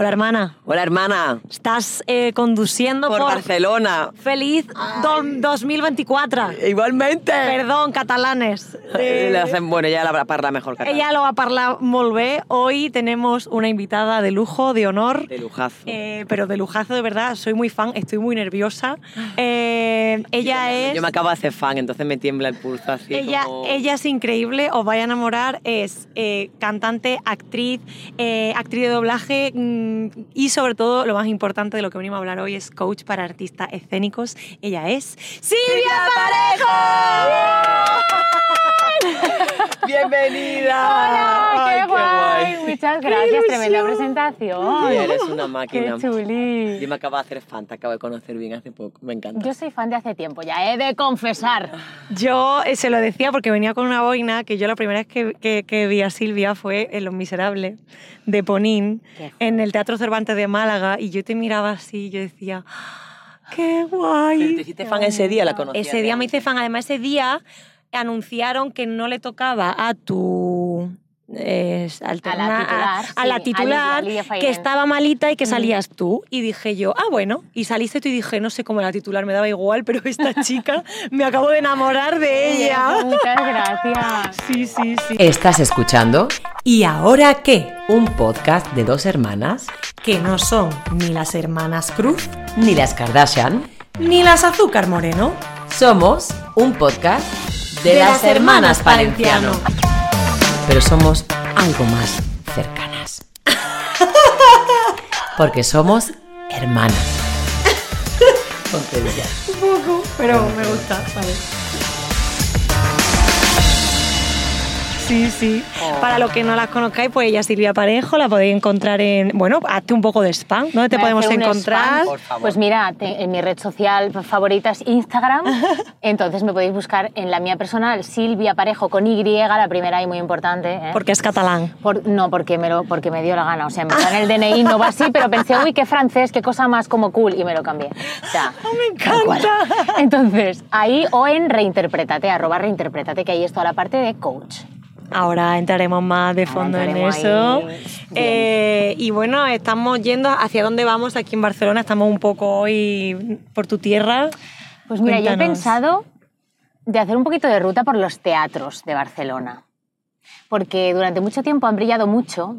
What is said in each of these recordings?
Hola, hermana. Hola, hermana. Estás eh, conduciendo por, por, Barcelona. Feliz do- 2024. Igualmente. Perdón, catalanes. Eh, Eh, le hacen- bueno, ella la parla mejor catalán. ella lo va a parlar molt bé. Hoy tenemos una invitada de lujo, de honor. De lujazo. Eh, pero de lujazo, de verdad, soy muy fan, estoy muy nerviosa. Eh, ella es... Yo me acabo de hacer fan, entonces me tiembla el pulso así Ella, como... ella es increíble, os vais a enamorar, es cantante, actriz, actriz de doblaje mm, y sobre todo, lo más importante de lo que venimos a hablar hoy es coach para artistas escénicos. Ella es Silvia Parejo. ¡Bienvenida! ¡Hola! ¡Qué, Ay, guay! Muchas gracias, tremenda presentación. Sí, eres una máquina. ¡Qué chuli! Yo me acabo de hacer fan, te acabo de conocer bien hace poco. Me encanta. Yo soy fan de hace tiempo, ya he de confesar. Yo eh, se lo decía porque venía con una boina que yo la primera vez que, que- que vi a Silvia fue en Los Miserables de Ponín, Qué en el Teatro Cervantes de Málaga, y yo te miraba así y yo decía, "Ah, ¡qué guay! Pero te hiciste fan ese día, la conocí. Ese día me hice fan. Además, ese día anunciaron que no le tocaba a tu. alterna- titular, a la sí, a titular, Lidia que estaba malita y que salías tú. Y dije yo, ah, bueno. Y saliste tú y dije, no sé cómo la titular, me daba igual, pero esta chica me acabo de enamorar de ella. Muchas gracias. Sí, sí, sí. ¿Estás escuchando? ¿Y ahora qué? Un podcast de dos hermanas, Que no son ni las hermanas Cruz ni las Kardashian. ni las Azúcar Moreno. Somos un podcast de, De las, las hermanas Palenciano. Palenciano. Pero somos algo más cercanas. Porque somos hermanas. Un poco, pero me gusta, vale. Sí, sí. Oh. Para los que no las conozcáis, pues ella es Silvia Parejo, la podéis encontrar en. Bueno, hazte un poco de spam. ¿Dónde te Voy podemos encontrar? spam. Por favor. Pues mira, te- en mi red social favorita es Instagram, entonces me podéis buscar en la mía personal, Silvia Parejo con Y, la primera y muy importante. ¿eh? Porque es catalán. Por- no, porque me, lo, porque me dio la gana. O sea, me en el DNI no va así, pero pensé, uy, qué francés, qué cosa más como cool, y me lo cambié. O sea, me encanta. Entonces, ahí o en reinterpretate, arroba reinterpretate, que ahí es toda la parte de coach. Ahora entraremos más de fondo en eso. Eh, y bueno, estamos yendo hacia dónde vamos aquí en Barcelona. Estamos un poco hoy por tu tierra. Pues mira, yo he pensado de hacer un poquito de ruta por los teatros de Barcelona. Porque durante mucho tiempo han brillado mucho.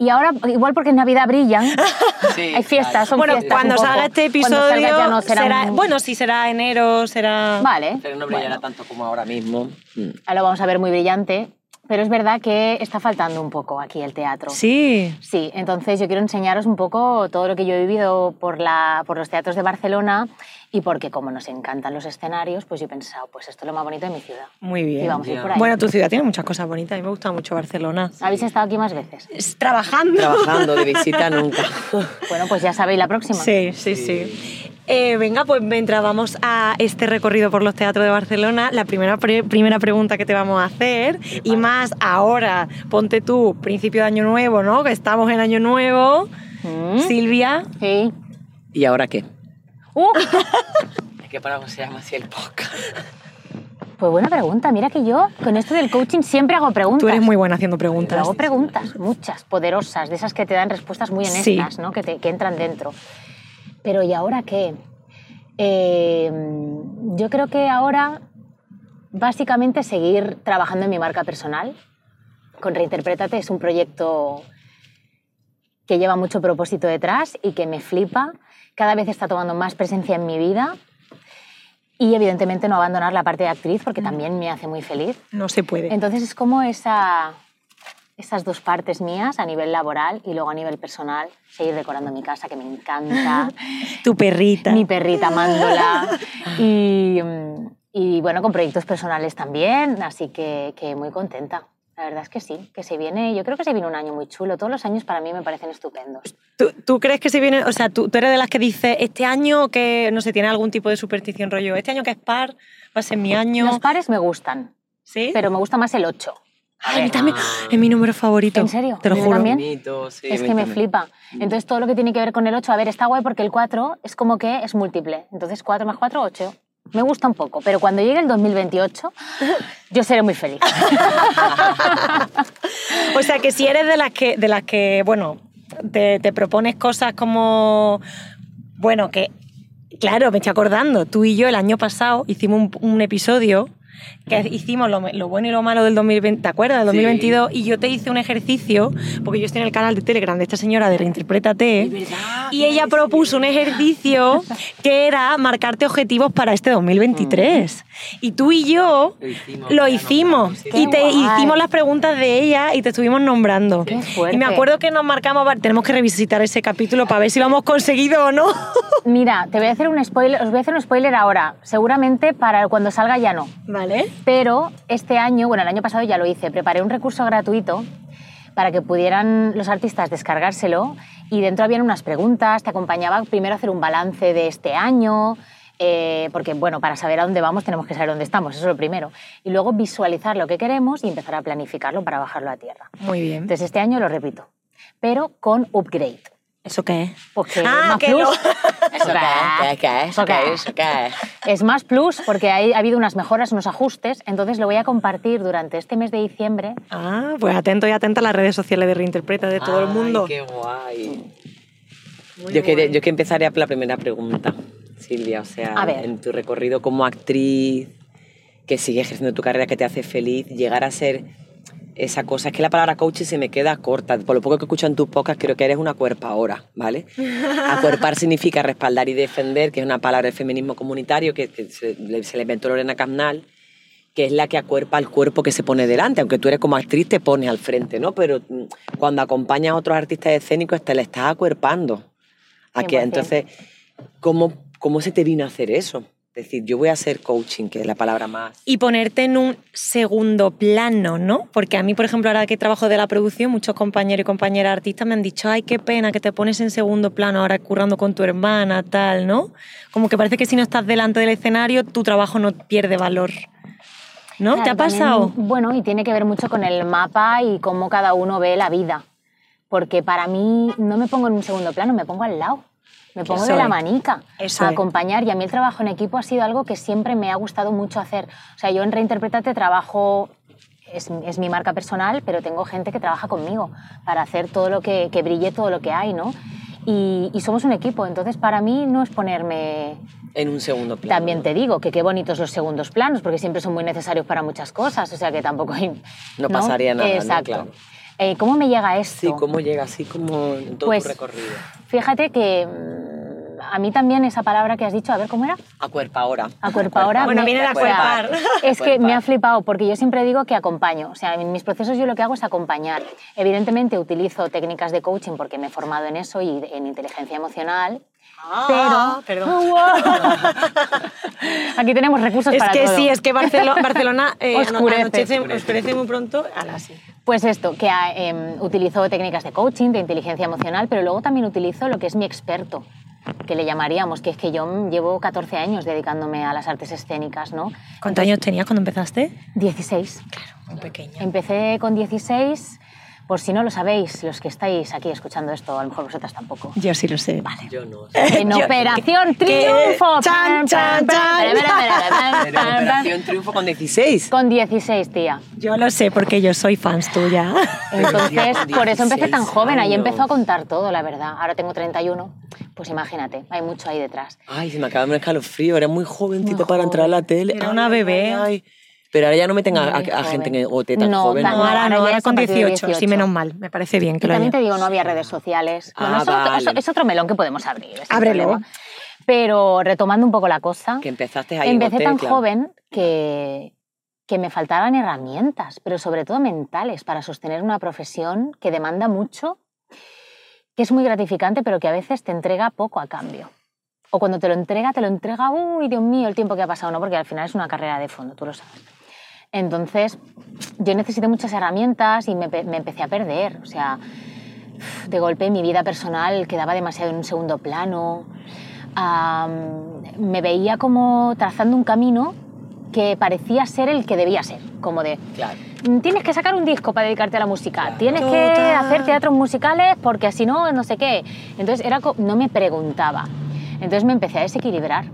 Y ahora, igual porque en Navidad brillan, hay fiestas, son Bueno, fiestas cuando salga este episodio, salga ya no será será, un- bueno, sí será enero, será... Vale, Pero no brillará bueno, tanto como ahora mismo. Mm. ahora lo vamos a ver muy brillante. Pero es verdad que está faltando un poco aquí el teatro. Sí. Sí, entonces yo quiero enseñaros un poco todo lo que yo he vivido por, la, por los teatros de Barcelona y porque como nos encantan los escenarios, pues yo he pensado, pues esto es lo más bonito de mi ciudad. Muy bien. Y vamos a ir por ahí. Bueno, tu ciudad tiene muchas cosas bonitas. A mí me gusta mucho Barcelona. ¿Habéis estado aquí más veces? Es trabajando. Trabajando de visita nunca. Bueno, pues ya sabéis la próxima. Sí, sí, sí. Eh, venga, pues mientras vamos a este recorrido por los teatros de Barcelona, la primera, pre- primera pregunta que te vamos a hacer, y más ahora, ponte tú, principio de año nuevo, ¿no? Que estamos en año nuevo. ¿Mm? Silvia, Sí. ¿Y ahora qué? Uh, que para se llama así el podcast. pues buena pregunta. Mira que yo con esto del coaching siempre hago preguntas. tú eres muy buena haciendo Yo preguntas. hago preguntas, muchas, poderosas, de esas que te dan respuestas muy Sí. honestas, ¿no? que, te- que entran dentro. Pero ¿y ahora qué? Eh, yo creo que ahora básicamente seguir trabajando en mi marca personal. Con Reinterprétate es un proyecto que lleva mucho propósito detrás y que me flipa. Cada vez está tomando más presencia en mi vida. Y evidentemente no abandonar la parte de actriz porque también me hace muy feliz. No se puede. Entonces es como esa, esas dos partes mías a nivel laboral y luego a nivel personal, seguir decorando mi casa, que me encanta, tu perrita. mi perrita amándola y, y bueno, con proyectos personales también, así que, que muy contenta. La verdad es que sí, que se viene, yo creo que se viene un año muy chulo. Todos los años para mí me parecen estupendos. ¿Tú, tú crees que se viene, o sea, tú, tú eres de las que dice este año que, no sé, tiene algún tipo de superstición rollo, este año que es par, va a ser mi año? Los pares me gustan, ¿Sí? pero me gusta más el 8. Ay, a mí también, es mi número favorito. ¿En serio? Te lo ¿A mí juro. también? Bonito, sí, es que me también. flipa. Entonces todo lo que tiene que ver con el 8, a ver, está guay porque el 4 es como que es múltiple. Entonces 4 más 4, 8. Me gusta un poco, pero cuando llegue el 2028 yo seré muy feliz. O sea que si eres de las que, de las que bueno, te, propones cosas como, bueno, que, claro, me estoy acordando, tú y yo el año pasado hicimos un episodio que hicimos lo, lo bueno y lo malo del 2020, ¿te acuerdas? Del 2022, y yo te hice un ejercicio, porque yo estoy en el canal de Telegram de esta señora de Reinterprétate, y ella propuso un ejercicio que era marcarte objetivos para este 2023. Y tú y yo Lo hicimos, lo y te guay. hicimos las preguntas de ella y te estuvimos nombrando. Qué. Y me acuerdo que nos marcamos, vale, tenemos que revisitar ese capítulo para ver si lo hemos conseguido o no. Mira, te voy a hacer un spoiler, os voy a hacer un spoiler ahora, seguramente para cuando salga ya no. ¿Vale? Pero este año, bueno, el año pasado ya lo hice, preparé un recurso gratuito para que pudieran los artistas descargárselo y dentro habían unas preguntas, te acompañaba primero a hacer un balance de este año, eh, porque bueno, para saber a dónde vamos tenemos que saber dónde estamos, eso es lo primero. Y luego visualizar lo que queremos y empezar a planificarlo para bajarlo a tierra. Muy bien. Entonces este año lo repito, pero con upgrade. ¿Eso qué es? Porque Ah, más que plus, no. ¿Eso qué es? ¿Qué es? ¿Eso ¿Qué qué es? ¿Eso qué es? Es más plus porque hay- ha habido unas mejoras, unos ajustes, entonces lo voy a compartir durante este mes de diciembre. Ah, pues atento y atenta a las redes sociales de Reinterpreta de todo el mundo. qué guay. Muy Yo que, guay. yo que empezaría por la primera pregunta, Silvia. O sea, A ver. en tu recorrido como actriz, que sigue ejerciendo tu carrera, que te hace feliz, llegar a ser esa cosa. Es que la palabra coaching se me queda corta. Por lo poco que escucho en tus podcasts, creo que eres una cuerpadora, ¿vale? Acuerpar significa respaldar y defender, que es una palabra del feminismo comunitario que, que se, le- se le inventó Lorena Camnal que es la que acuerpa al cuerpo que se pone delante, aunque tú eres como actriz te pones al frente, ¿no? Pero mm, cuando acompañas a otros artistas escénicos te le estás acuerpando. ¿A qué? 100%. Entonces, ¿cómo, ¿cómo se te vino a hacer eso? Es decir, yo voy a hacer coaching, que es la palabra más... Y ponerte en un segundo plano, ¿no? Porque a mí, por ejemplo, ahora que trabajo de la producción, muchos compañeros y compañeras artistas me han dicho, ay, qué pena que te pones en segundo plano ahora currando con tu hermana, tal, ¿no? Como que parece que si no estás delante del escenario, tu trabajo no pierde valor. ¿No? ¿Te Claro, ha pasado? también, bueno, y tiene que ver mucho con el mapa y cómo cada uno ve la vida. Porque para mí no me pongo en un segundo plano, me pongo al lado. Me pongo de la manica Eso a es. acompañar. Y a mí el trabajo en equipo ha sido algo que siempre me ha gustado mucho hacer. O sea, yo en Reinterpretate trabajo, es, es mi marca personal, pero tengo gente que trabaja conmigo para hacer todo lo que, que brille todo lo que hay, ¿no? Y, y somos un equipo, entonces para mí no es ponerme En un segundo plano. también te digo que qué bonitos los segundos planos, porque siempre son muy necesarios para muchas cosas, o sea que tampoco hay... No pasaría nada, ¿no? Exacto. Claro. Eh, ¿Cómo me llega esto? Sí, ¿cómo llega así como en todo Pues- tu recorrido? Fíjate que mm, a mí también esa palabra que has dicho, a ver, ¿cómo era? Acuerpadora. Acuerpadora. Bueno, viene de o sea, acuerpar. Es que me ha flipado, porque yo siempre digo que acompaño. O sea, en mis procesos yo lo que hago es acompañar. Evidentemente utilizo técnicas de coaching porque me he formado en eso y en inteligencia emocional. Ah, pero perdón. aquí tenemos recursos Es para que todo. sí, es que Barcelona, Barcelona eh, Oscurece. anochece, oscurece muy pronto. Pues esto, que ah, em, utilizo técnicas de coaching, de inteligencia emocional, pero luego también utilizo lo que es mi experto, que le llamaríamos, que es que yo llevo 14 años dedicándome a las artes escénicas, ¿no? ¿Cuántos años tenías cuando empezaste? 16. Muy pequeña. Empecé con 16, por si no lo sabéis, los que estáis aquí escuchando esto, a lo mejor vosotras tampoco. Yo sí lo sé. Vale. Yo no. En Yo- Operación que- Triunfo. chan, chan, chan. Pero Operación Triunfo con 16. Con 16, tía. Yo lo sé porque yo soy fans tuya. Entonces, por eso empecé tan 16 joven. Ahí empezó a contar todo, la verdad. Ahora tengo 31. Pues imagínate, hay mucho ahí detrás. Ay, se me acaba de un escalofrío. Era muy jovencita Muy para entrar a la joven. tele. Era Ay, una bebé. ay, ay. Pero ahora ya no meten a, a- a gente que, o tan No, joven. tan- No, ahora no, ahora con a partir de 18. Sí, 18. menos mal. Me parece bien que Y lo también haya. te digo, no había redes sociales. Bueno, Ah, eso es otro- vale. eso es otro melón que podemos abrir. Ábrelo. problema. Pero retomando un poco la cosa, Que empezaste ahí en empecé hotel, tan claro. joven que, que me faltaban herramientas, pero sobre todo mentales, para sostener una profesión que demanda mucho, que es muy gratificante, pero que a veces te entrega poco a cambio. O cuando te lo entrega, te lo entrega, uy, Dios mío, el tiempo que ha pasado, ¿no? Porque al final es una carrera de fondo, tú lo sabes. Entonces, yo necesité muchas herramientas y me, me empecé a perder. O sea, de golpe mi vida personal quedaba demasiado en un segundo plano. Me veía como trazando un camino que parecía ser el que debía ser, como de Claro. "Mm, tienes que sacar un disco para dedicarte a la música, tienes que Total. hacer teatros musicales porque si no, no sé qué. Entonces era no me preguntaba. Entonces me empecé a desequilibrar.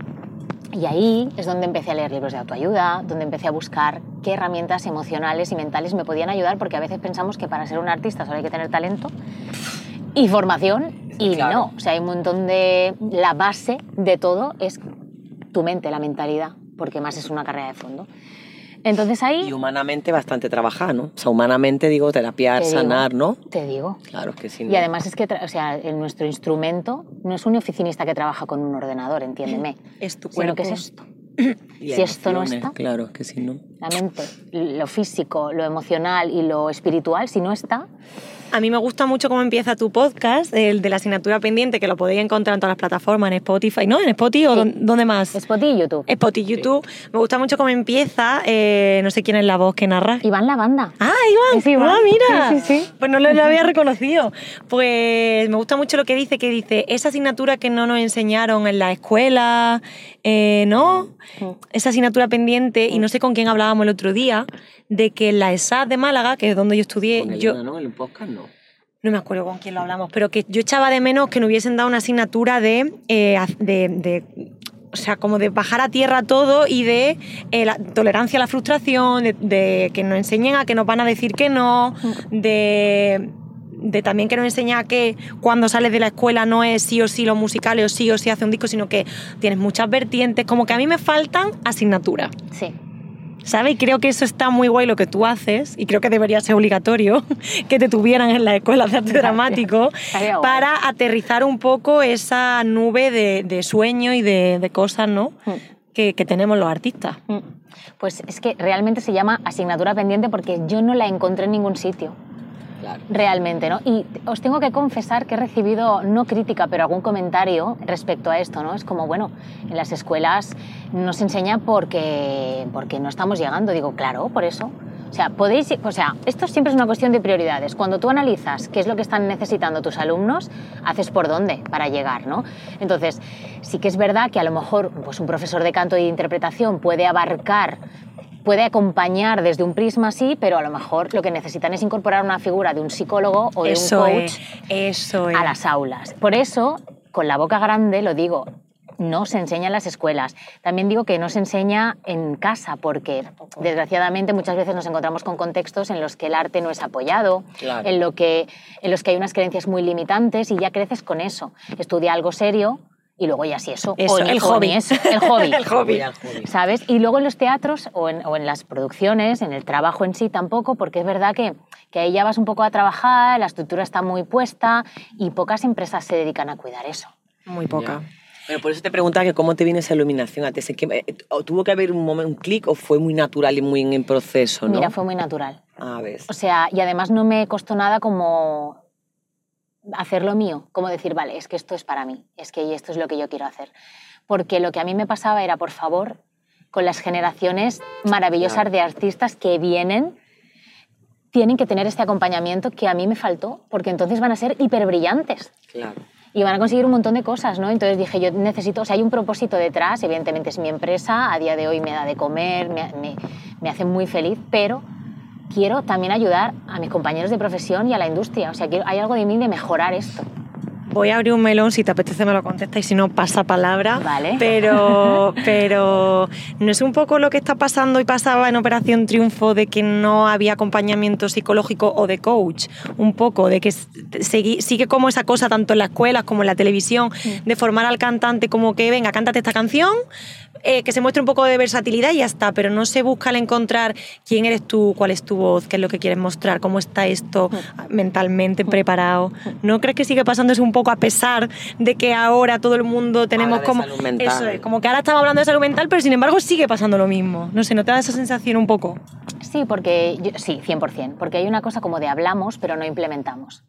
Y ahí es donde empecé a leer libros de autoayuda, donde empecé a buscar qué herramientas emocionales y mentales me podían ayudar, porque a veces pensamos que para ser un artista solo hay que tener talento y formación, y Claro. no. O sea, hay un montón de... La base de todo es tu mente, la mentalidad, porque más es una carrera de fondo. Entonces ahí... Y humanamente bastante trabajar, ¿no? O sea, humanamente digo terapiar, Te digo. sanar, ¿no? Te digo. Claro que sí. Y además es que, o sea, en nuestro instrumento no es un oficinista que trabaja con un ordenador, entiéndeme. Es tu Sino que es cuerpo. esto. Y si esto no está- Claro que sí, ¿no? La mente, lo físico, lo emocional y lo espiritual, si no está, A mí me gusta mucho cómo empieza tu podcast, el de la asignatura pendiente, que lo podéis encontrar en todas las plataformas, en Spotify, ¿no? ¿En Spotify o Sí. dónde- dónde más? Spotify y YouTube. Spotify, YouTube. Me gusta mucho cómo empieza, eh, no sé quién es la voz que narra. Iván la banda. Ah, Iván. Es Iván. Ah, mira. Sí, sí, sí. Pues no lo, lo había reconocido. Pues me gusta mucho lo que dice, que dice, esa asignatura que no nos enseñaron en la escuela, eh, ¿no? Esa asignatura pendiente, y no sé con quién hablábamos el otro día, de que en la ESAD de Málaga, que es donde yo estudié, Con yo... ¿no? En el podcast no. No me acuerdo con quién lo hablamos, pero que yo echaba de menos que no hubiesen dado una asignatura de, eh, de, de- o sea, como de bajar a tierra todo y de eh, la tolerancia a la frustración, de, de que nos enseñen a que nos van a decir que no, de, de también que nos enseña que cuando sales de la escuela no es sí o sí lo musical o sí o sí hace un disco, sino que tienes muchas vertientes, como que a mí me faltan asignaturas. Sí. ¿Sabes? Y creo que eso está muy guay lo que tú haces, y creo que debería ser obligatorio que te tuvieran en la escuela de arte dramático para aterrizar un poco esa nube de, de sueño y de, de cosas, ¿no? Mm. Que, que tenemos los artistas. Mm. Pues es que realmente se llama asignatura pendiente porque yo no la encontré en ningún sitio. Claro. Realmente, ¿no? Y os tengo que confesar que he recibido, no crítica, pero algún comentario respecto a esto, ¿no? Es como, bueno, en las escuelas nos enseña porque, porque no estamos llegando. Digo, claro, por eso. O sea, podéis, o sea, esto siempre es una cuestión de prioridades. Cuando tú analizas qué es lo que están necesitando tus alumnos, haces por dónde para llegar, ¿no? Entonces, sí que es verdad que a lo mejor pues, un profesor de canto y de interpretación puede abarcar puede acompañar desde un prisma sí, pero a lo mejor lo que necesitan es incorporar una figura de un psicólogo o de eso un coach es, eso es. a las aulas. Por eso, con la boca grande lo digo, no se enseña en las escuelas. También digo que no se enseña en casa, porque desgraciadamente muchas veces nos encontramos con contextos en los que el arte no es apoyado, Claro. en, lo que, en los que hay unas creencias muy limitantes y ya creces con eso. Estudia algo serio y luego ya si eso, Eso, el hobby. eso, el hobby. El hobby. ¿Sabes? Y luego en los teatros o en, o en las producciones, en el trabajo en sí tampoco, porque es verdad que, que ahí ya vas un poco a trabajar, la estructura está muy puesta y pocas empresas se dedican a cuidar eso. Muy poca. Pero por eso te preguntaba que cómo te vino esa iluminación a ti. ¿Es que, eh, ¿Tuvo que haber un momento, un clic o fue muy natural y muy en proceso, no? Mira, fue muy natural. A ver. O sea, y además no me costó nada como hacer lo mío, como decir, vale, es que esto es para mí, es que esto es lo que yo quiero hacer. Porque lo que a mí me pasaba era, por favor, con las generaciones maravillosas Claro. de artistas que vienen, tienen que tener este acompañamiento que a mí me faltó, porque entonces van a ser hiperbrillantes Claro. y van a conseguir un montón de cosas, ¿no? Entonces dije, yo necesito, o sea, hay un propósito detrás, evidentemente es mi empresa, a día de hoy me da de comer, me, me- me hace muy feliz, pero quiero también ayudar a mis compañeros de profesión y a la industria, o sea, quiero- hay algo de mí de mejorar esto. Voy a abrir un melón, si te apetece me lo contesta y si no pasa palabra. Vale. Pero, pero no es un poco lo que está pasando y pasaba en Operación Triunfo de que no había acompañamiento psicológico o de coach. Un poco de que sigue como esa cosa tanto en las escuelas como en la televisión de formar al cantante como que venga, cántate esta canción. eh, que se muestre un poco de versatilidad y ya está, pero no se busca el encontrar quién eres tú, cuál es tu voz, qué es lo que quieres mostrar, cómo está esto mentalmente preparado. ¿No crees que sigue pasando eso un poco a pesar de que ahora todo el mundo tenemos como salud mental. eso es, como que ahora estamos hablando de salud mental, pero sin embargo sigue pasando lo mismo. No sé, ¿no te da esa sensación un poco? Sí, porque yo- sí, 100%, porque hay una cosa como de hablamos, pero no implementamos.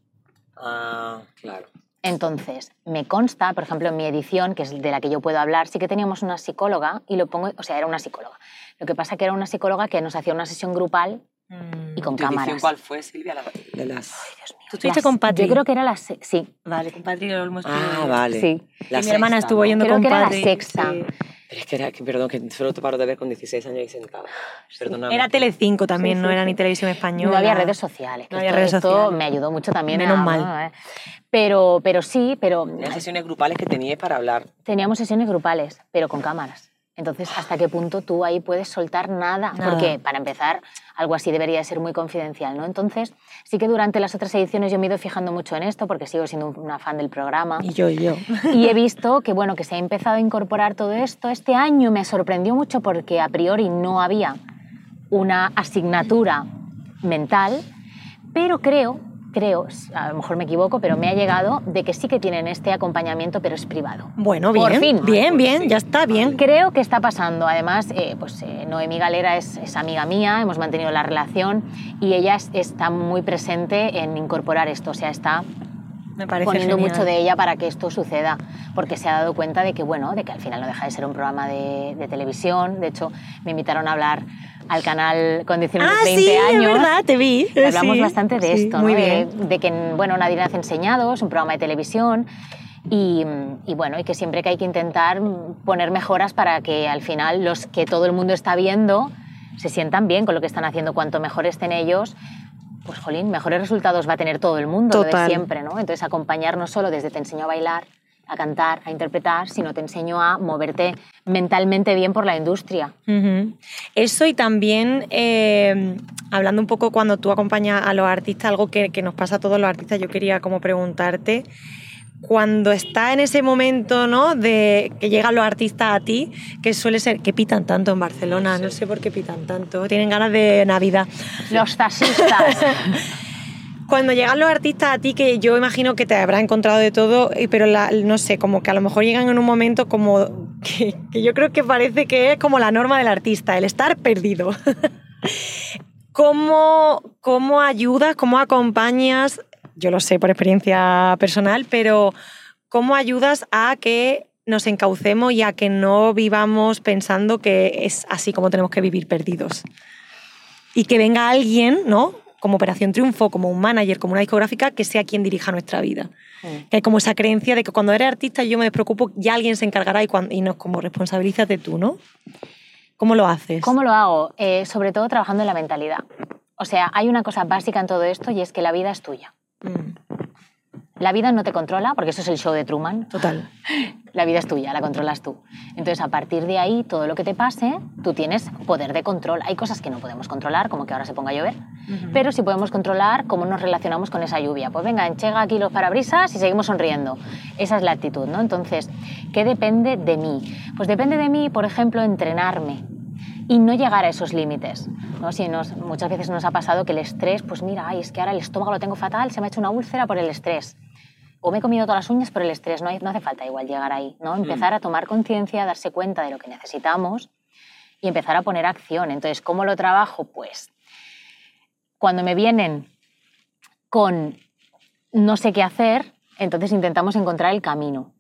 Ah, claro. Entonces, me consta, por ejemplo, en mi edición, que es de la que yo puedo hablar, sí que teníamos una psicóloga y lo pongo, o sea, era una psicóloga. Lo que pasa que era una psicóloga que nos hacía una sesión grupal y con ¿Tu edición cámaras. cuál fue, Silvia? La- de las... ¿Tú estuviste Las- con Patri? Yo creo que era la se- sí, Vale, con Patri lo hemos Ah, vale. Sí. La Y mi hermana sexta, estuvo ¿no? yendo Creo con que era la sexta. sí. Pero es que era, que, perdón, que solo te paro de ver con 16 años ahí sentada. Perdóname. Era Telecinco también, Sí, no sí, era sí. ni televisión española. No había redes sociales. No había esto, redes esto sociales. me ayudó mucho también. Menos a- mal. ¿eh? Pero, pero sí, pero Eran sesiones grupales que teníais para hablar. teníamos sesiones grupales, pero con cámaras. Entonces, ¿hasta qué punto tú ahí puedes soltar nada? Nada. Porque, para empezar, algo así debería de ser muy confidencial, ¿no? Entonces, sí que durante las otras ediciones yo me he ido fijando mucho en esto, porque sigo siendo una fan del programa. Y yo, y yo. Y he visto que, bueno, que se ha empezado a incorporar todo esto. Este año me sorprendió mucho porque a priori no había una asignatura mental, pero creo, creo, a lo mejor me equivoco, pero me ha llegado de que sí que tienen este acompañamiento, pero es privado. Bueno, Por bien, fin. bien, bien, ya está, bien. Creo que está pasando. Además, eh, pues eh, Noemí Galera es, es amiga mía, hemos mantenido la relación y ella es- está muy presente en incorporar esto, o sea, está Me poniendo genial. mucho de ella para que esto suceda, porque se ha dado cuenta de que, bueno, de que al final no deja de ser un programa de, de televisión. De hecho, me invitaron a hablar al canal con 19 Ah, 20 sí, es años. verdad, te vi. Hablamos Sí, bastante de sí, esto, Muy ¿no? bien. De, de que, bueno, nadie nace enseñado, es un programa de televisión y, y, bueno, y que siempre que hay que intentar poner mejoras para que al final los que todo el mundo está viendo se sientan bien con lo que están haciendo. Cuanto mejor estén ellos, pues jolín, mejores resultados va a tener todo el mundo, lo de siempre, ¿no? Entonces acompañar no solo desde te enseño a bailar, a cantar, a interpretar, sino te enseño a moverte mentalmente bien por la industria. Eso y también, eh, hablando un poco cuando tú acompañas a los artistas, algo que, que nos pasa a todos los artistas, yo quería como preguntarte, cuando está en ese momento, ¿no? De que llegan los artistas a ti, que suele ser, que pitan tanto en Barcelona, no sé por qué pitan tanto, tienen ganas de Navidad. Los taxistas. Cuando llegan los artistas a ti, que yo imagino que te habrá encontrado de todo, pero la- no sé, como que a lo mejor llegan en un momento como que, que yo creo que parece que es como la norma del artista, el estar perdido. ¿Cómo, ¿Cómo ayudas, cómo acompañas, yo lo sé por experiencia personal, pero cómo ayudas a que nos encaucemos y a que no vivamos pensando que es así como tenemos que vivir perdidos? y que venga alguien, ¿no? Como Operación Triunfo, como un manager, como una discográfica, que sea quien dirija nuestra vida. Que hay como esa creencia de que cuando eres artista yo me despreocupo, ya alguien se encargará y, cuando, y nos como responsabilízate tú, ¿no? ¿Cómo lo haces? ¿Cómo lo hago? Eh, sobre todo trabajando en la mentalidad. O sea, hay una cosa básica en todo esto y es que la vida es tuya. Mm, La vida no te controla, porque eso es el show de Truman. Total. La vida es tuya, la controlas tú. Entonces, a partir de ahí, todo lo que te pase, tú tienes poder de control. Hay cosas que no podemos controlar, como que ahora se ponga a llover, pero sí podemos controlar cómo nos relacionamos con esa lluvia. Pues venga, enchega aquí los parabrisas y seguimos sonriendo. Esa es la actitud, ¿no? Entonces, ¿qué depende de mí? Pues depende de mí, por ejemplo, entrenarme y no llegar a esos límites. ¿no? Si nos, muchas veces nos ha pasado que el estrés, pues mira, ay, es que ahora el estómago lo tengo fatal, se me ha hecho una úlcera por el estrés. O me he comido todas las uñas por el estrés, no, hay- no hace falta igual llegar ahí, ¿no? Empezar a tomar conciencia, darse cuenta de lo que necesitamos y empezar a poner acción. Entonces, ¿cómo lo trabajo? Pues cuando me vienen con no sé qué hacer, entonces intentamos encontrar el camino.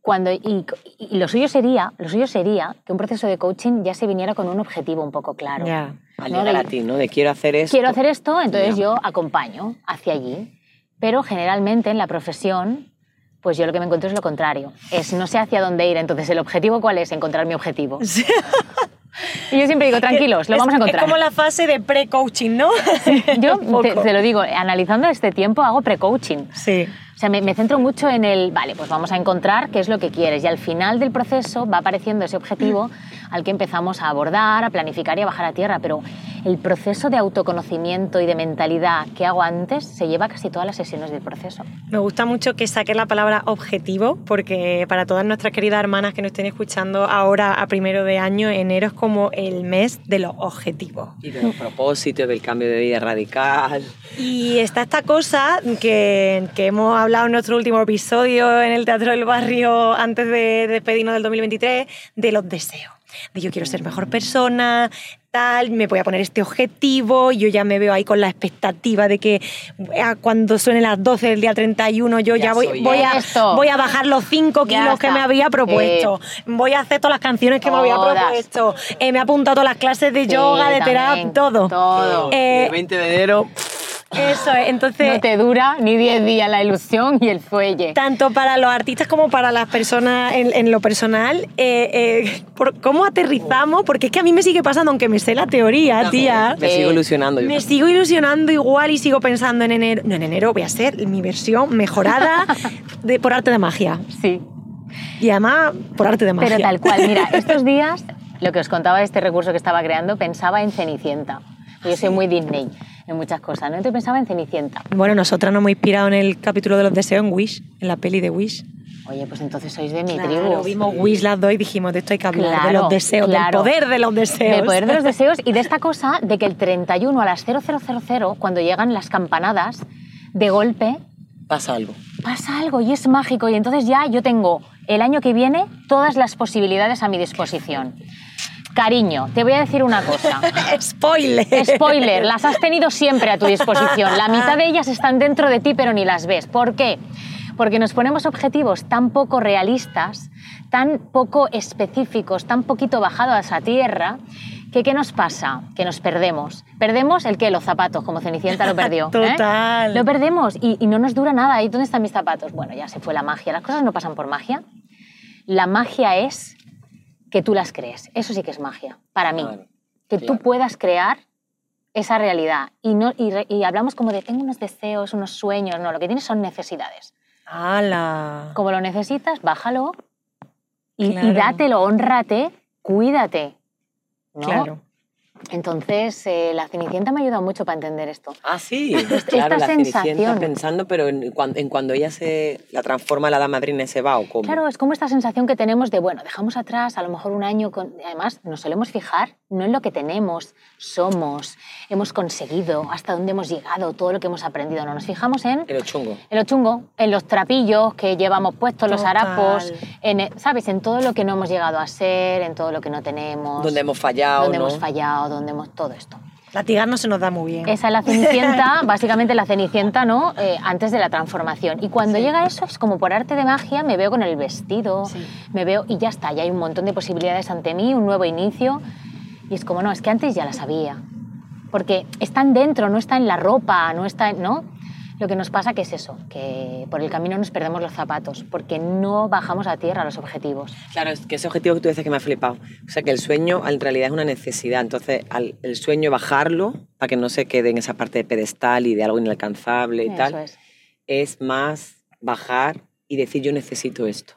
Cuando, y, y lo, suyo sería, lo suyo sería que un proceso de coaching ya se viniera con un objetivo un poco claro. Ya. Al ¿no? llegar De- a ti, ¿no? De quiero hacer esto. quiero hacer esto, entonces Ya. yo acompaño hacia allí. Pero generalmente en la profesión, pues yo lo que me encuentro es lo contrario. Es no sé hacia dónde ir. Entonces, ¿el objetivo cuál es? Encontrar mi objetivo. Y yo siempre digo, tranquilos, lo Es- vamos a encontrar. Es como la fase de pre-coaching, ¿no? Yo te, te lo digo, analizando este tiempo hago pre-coaching. Sí. O sea, me, me centro mucho en el, vale, pues vamos a encontrar qué es lo que quieres. Y al final del proceso va apareciendo ese objetivo al que empezamos a abordar, a planificar y a bajar a tierra. Pero el proceso de autoconocimiento y de mentalidad que hago antes se lleva casi todas las sesiones del proceso. Me gusta mucho que saques la palabra objetivo, porque para todas nuestras queridas hermanas que nos estén escuchando ahora a primero de año, enero es como el mes de los objetivos. Y de los propósitos, del cambio de vida radical. Y está esta cosa que, que hemos hablado en nuestro último episodio en el Teatro del Barrio antes de despedirnos del 2023, de los deseos. De yo quiero ser mejor persona, tal, me voy a poner este objetivo, yo ya me veo ahí con la expectativa de que ah, cuando suene las 12 del día 31 yo ya, Ya voy, a, esto. voy a bajar los 5 Ya kilos que me había propuesto, voy a hacer todas las canciones que me había propuesto, eh, me he apuntado a todas las clases de Sí, yoga, de terapia, todo. Todo. Eh, el 20 de enero. Eso es, entonces... No te dura ni 10 días la ilusión y el fuelle. tanto para los artistas como para las personas en, en lo personal, eh, eh, por cómo aterrizamos, porque es que a mí me sigue pasando, aunque me sé la teoría, tía, Me sigo ilusionando. yo. me sigo ilusionando igual y sigo pensando en enero. No, en enero voy a ser mi versión mejorada de, por arte de magia. Sí. Y además, por arte de magia. Pero tal cual, mira, estos días, lo que os contaba de este recurso que estaba creando, pensaba en Cenicienta. Yo soy muy Disney en muchas cosas, ¿no? Entonces pensaba en Cenicienta. Bueno, nosotras nos hemos inspirado en el capítulo de los deseos en Wish, en la peli de Wish. Oye, pues entonces sois de mi Claro, tribu. vimos Wish las dos y dijimos, de esto hay que hablar, de Claro, los deseos, claro. del poder de los deseos. Del poder de los deseos y de esta cosa de que el 31 a las 0000, cuando llegan las campanadas, de golpe Pasa algo. pasa algo y es mágico y entonces ya yo tengo el año que viene todas las posibilidades a mi disposición. Cariño, te voy a decir una cosa. Spoiler. Spoiler, las has tenido siempre a tu disposición. La mitad de ellas están dentro de ti, pero ni las ves. ¿Por qué? Porque nos ponemos objetivos tan poco realistas, tan poco específicos, tan poquito bajados a tierra, que ¿qué nos pasa? Que nos perdemos. Perdemos el que los zapatos, como Cenicienta lo perdió. ¿eh? Total. Lo perdemos y, y no nos dura nada. ¿Y dónde están mis zapatos? Bueno, ya se fue la magia. Las cosas no pasan por magia. La magia es que tú las crees. Eso sí que es magia, para mí. Claro, que tú puedas crear esa realidad. Y, no, y, re- y hablamos como de tengo unos deseos, unos sueños. No, lo que tienes son necesidades. ¡Hala! Como lo necesitas, bájalo y, y Claro. dátelo, honrate, cuídate. ¿no? Claro. Entonces, eh, la Cenicienta me ha ayudado mucho para entender esto. Ah, sí. Claro, la sensación. Cenicienta pensando, pero en cuando, en cuando ella se la transforma la dama madrina se va o cómo. Claro, es como esta sensación que tenemos de, bueno, dejamos atrás a lo mejor un año, con... además nos solemos fijar no en lo que tenemos, somos, hemos conseguido, hasta dónde hemos llegado, todo lo que hemos aprendido, no, nos fijamos en, En lo chungo. en lo chungo, en los trapillos que llevamos puestos, los harapos, en, eh, ¿sabes? En todo lo que no hemos llegado a ser, en todo lo que no tenemos, Donde hemos fallado, donde ¿no? hemos fallado, donde hemos todo esto. Latigar no se nos da muy bien. Esa es la Cenicienta, básicamente la Cenicienta, ¿no? Eh, antes de la transformación. Y cuando llega eso, es como por arte de magia, me veo con el vestido, Sí. me veo y ya está, ya hay un montón de posibilidades ante mí, un nuevo inicio. Y es como, no, es que antes ya la sabía. Porque están dentro, no está en la ropa, no está en, ¿no? Lo que nos pasa que es eso, que por el camino nos perdemos los zapatos, porque no bajamos a tierra los objetivos. Claro, es que ese objetivo que tú dices que me ha flipado. O sea, que el sueño en realidad es una necesidad. Entonces, al, el sueño bajarlo, para que no se quede en esa parte de pedestal y de algo inalcanzable y Eso tal, es, es más bajar y decir yo necesito esto.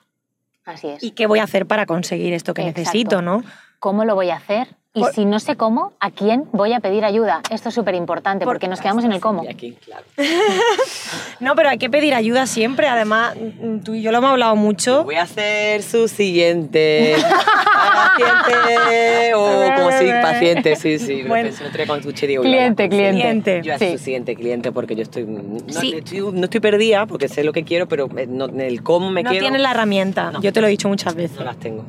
así es. ¿Y qué voy a hacer para conseguir esto que Exacto. necesito, no? ¿Cómo lo voy a hacer? Y Por- si no sé cómo, ¿a quién voy a pedir ayuda? Esto es súper importante Por- porque nos quedamos en el cómo. Aquí, claro. No, pero hay que pedir ayuda siempre. Además, mm, tú y yo lo hemos hablado mucho. Voy a ser su siguiente paciente o como si paciente, sí, sí. Bueno. pensé digo, Cliente, cliente. Cliente. Yo Sí. su siguiente cliente porque yo estoy no, Sí. estoy no estoy perdida porque sé lo que quiero, pero eh, no, el cómo me no quedo tienes la herramienta. No. Yo te lo he dicho muchas veces. no las tengo.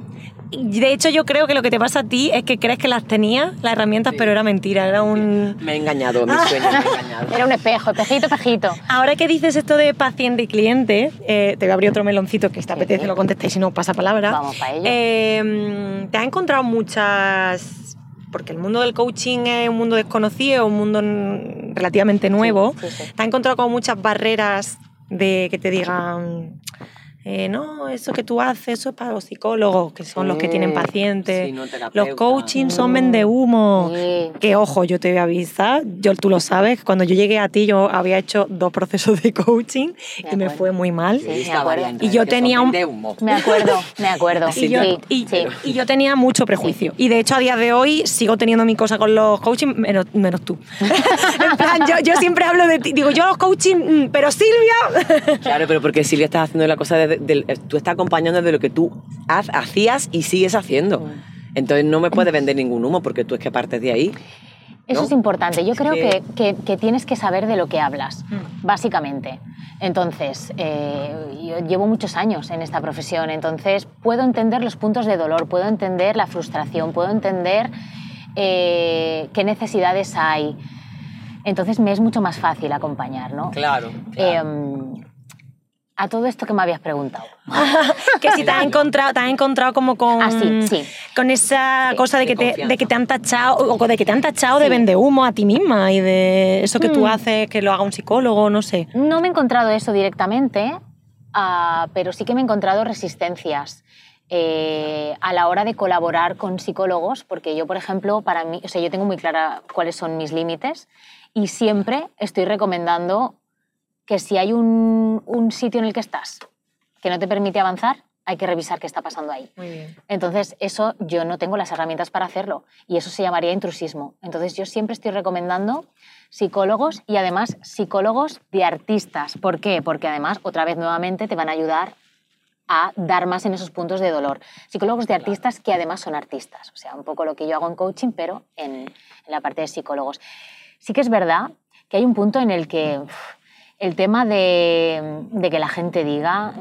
De hecho, yo creo que lo que te pasa a ti es que crees que las tenías, las herramientas, Sí. pero era mentira. Era un. Me he engañado, mi sueño me ha engañado. Era un espejo, espejito, espejito. Ahora que dices esto de paciente y cliente, eh, te voy a abrir otro meloncito que te Sí. apetece, lo contestéis, si no pasa palabra. Vamos pa' ello. Eh, ¿Te has encontrado muchas.? Porque el mundo del coaching es un mundo desconocido, un mundo relativamente nuevo. Sí, sí, sí. ¿Te has encontrado con muchas barreras de que te digan. Eh, no, eso que tú haces, eso es para los psicólogos, que son los que tienen pacientes. sí, no terapeuta. los coaching son Mm, vende humo. sí. Que ojo, yo te voy a avisar, yo, tú lo sabes, cuando yo llegué a ti yo había hecho dos procesos de coaching De y me acuerdo. fue muy mal. Me Y yo tenía un- humo. Me acuerdo, me acuerdo. Y yo, Sí, y, sí. y yo tenía mucho prejuicio. Y de hecho, a día de hoy sigo teniendo mi cosa con los coaching, menos, menos tú. en plan, yo, yo siempre hablo de ti. Digo, yo los coaching, mm, pero Silvia. Claro, pero porque Silvia está haciendo la cosa, de, de- de- tú estás acompañando de lo que tú hacías y sigues haciendo. Entonces no me puedes vender ningún humo porque tú es que partes de ahí. Eso ¿no? es importante. Yo Es creo que- que, que- que tienes que saber de lo que hablas, Mm. básicamente. Entonces, eh, yo llevo muchos años en esta profesión, entonces puedo entender los puntos de dolor, puedo entender la frustración, puedo entender eh, qué necesidades hay. Entonces me es mucho más fácil acompañar, ¿no? Claro. Em, a todo esto que me habías preguntado. que si te has encontrado, te has encontrado como con, Ah, sí, sí. con esa Sí, cosa de que, te, de que te han tachado, o de que te han tachado de vende humo a ti misma y de eso que tú Mm. haces, que lo haga un psicólogo, no sé. No me he encontrado eso directamente, ah, pero sí que me he encontrado resistencias eh, a la hora de colaborar con psicólogos, porque yo, por ejemplo, para mí, o sea, yo tengo muy clara cuáles son mis límites y siempre estoy recomendando que si hay un, un sitio en el que estás que no te permite avanzar, hay que revisar qué está pasando ahí. Muy bien. Entonces, eso yo no tengo las herramientas para hacerlo y eso se llamaría intrusismo. Entonces, yo siempre estoy recomendando psicólogos y además psicólogos de artistas. ¿Por qué? Porque además, otra vez nuevamente, te van a ayudar a dar más en esos puntos de dolor. Psicólogos de artistas que además son artistas. O sea, un poco lo que yo hago en coaching, pero en, en la parte de psicólogos. Sí que es verdad que hay un punto en el que uf, el tema de, de que la gente diga...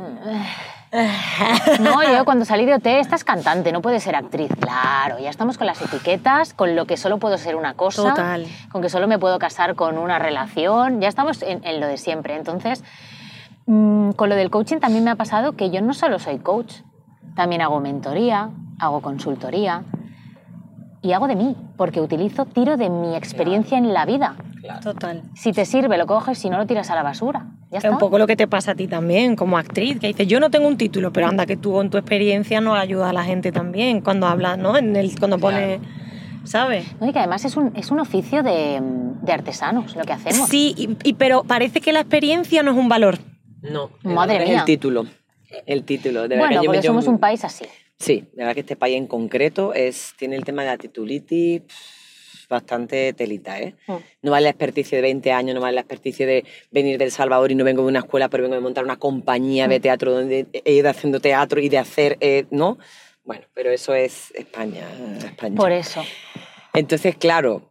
No, yo cuando salí de OT, estás cantante, no puedes ser actriz. Claro, ya estamos con las etiquetas, con lo que solo puedo ser una cosa, Total. con que solo me puedo casar con una relación, ya estamos en, en lo de siempre. Entonces, mm, con lo del coaching también me ha pasado que yo no solo soy coach, también hago mentoría, hago consultoría y hago de mí, porque utilizo, tiro de mi experiencia en la vida. Total. Si te sirve, lo coges, si no, lo tiras a la basura. Ya Es está. un poco lo que te pasa a ti también, como actriz, que dices, yo no tengo un título, pero anda que tú con tu experiencia nos ayuda a la gente también cuando hablas, ¿no? En el, cuando pones, ¿sabes? No, y que además es un, es un oficio de, de artesanos lo que hacemos. Sí, y, y- pero parece que la experiencia no es un valor. No, Madre es mía. el título. El título. De bueno, que yo porque yo- somos un país así. Sí, de verdad que este país en concreto es, tiene el tema de la titulitis pff, bastante telita, ¿eh? Mm. No vale la experticia de 20 años, no vale la experticia de venir del Salvador y no vengo de una escuela, pero vengo de montar una compañía Mm. de teatro donde he ido haciendo teatro y de hacer, eh, ¿no? Bueno, pero eso es España, España. Por eso. Entonces, claro,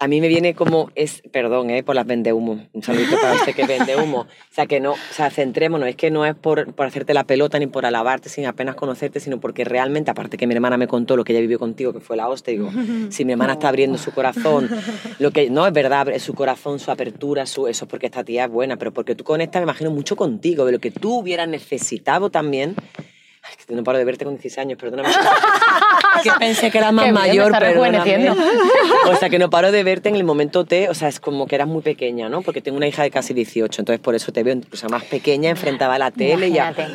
a mí me viene como, es, perdón, ¿eh? por las vende humo, un saludito para usted que vende humo. O sea, que no, o sea, centrémonos, es que no es por, por hacerte la pelota ni por alabarte sin apenas conocerte, sino porque realmente, aparte que mi hermana me contó lo que ella vivió contigo, que fue la hostia, digo, si mi hermana está abriendo su corazón, lo que, no, es verdad, es su corazón, su apertura, su, eso es porque esta tía es buena, pero porque tú conectas, me imagino, mucho contigo, de lo que tú hubieras necesitado también. Ay, que no paro de verte con 16 años, perdóname. que pensé que eras más Qué mayor, rejuveneciendo. O sea, que no paro de verte en el momento T, o sea, es como que eras muy pequeña, ¿no? Porque tengo una hija de casi 18, entonces por eso te veo incluso más pequeña, enfrentada a la tele y. Imagínate.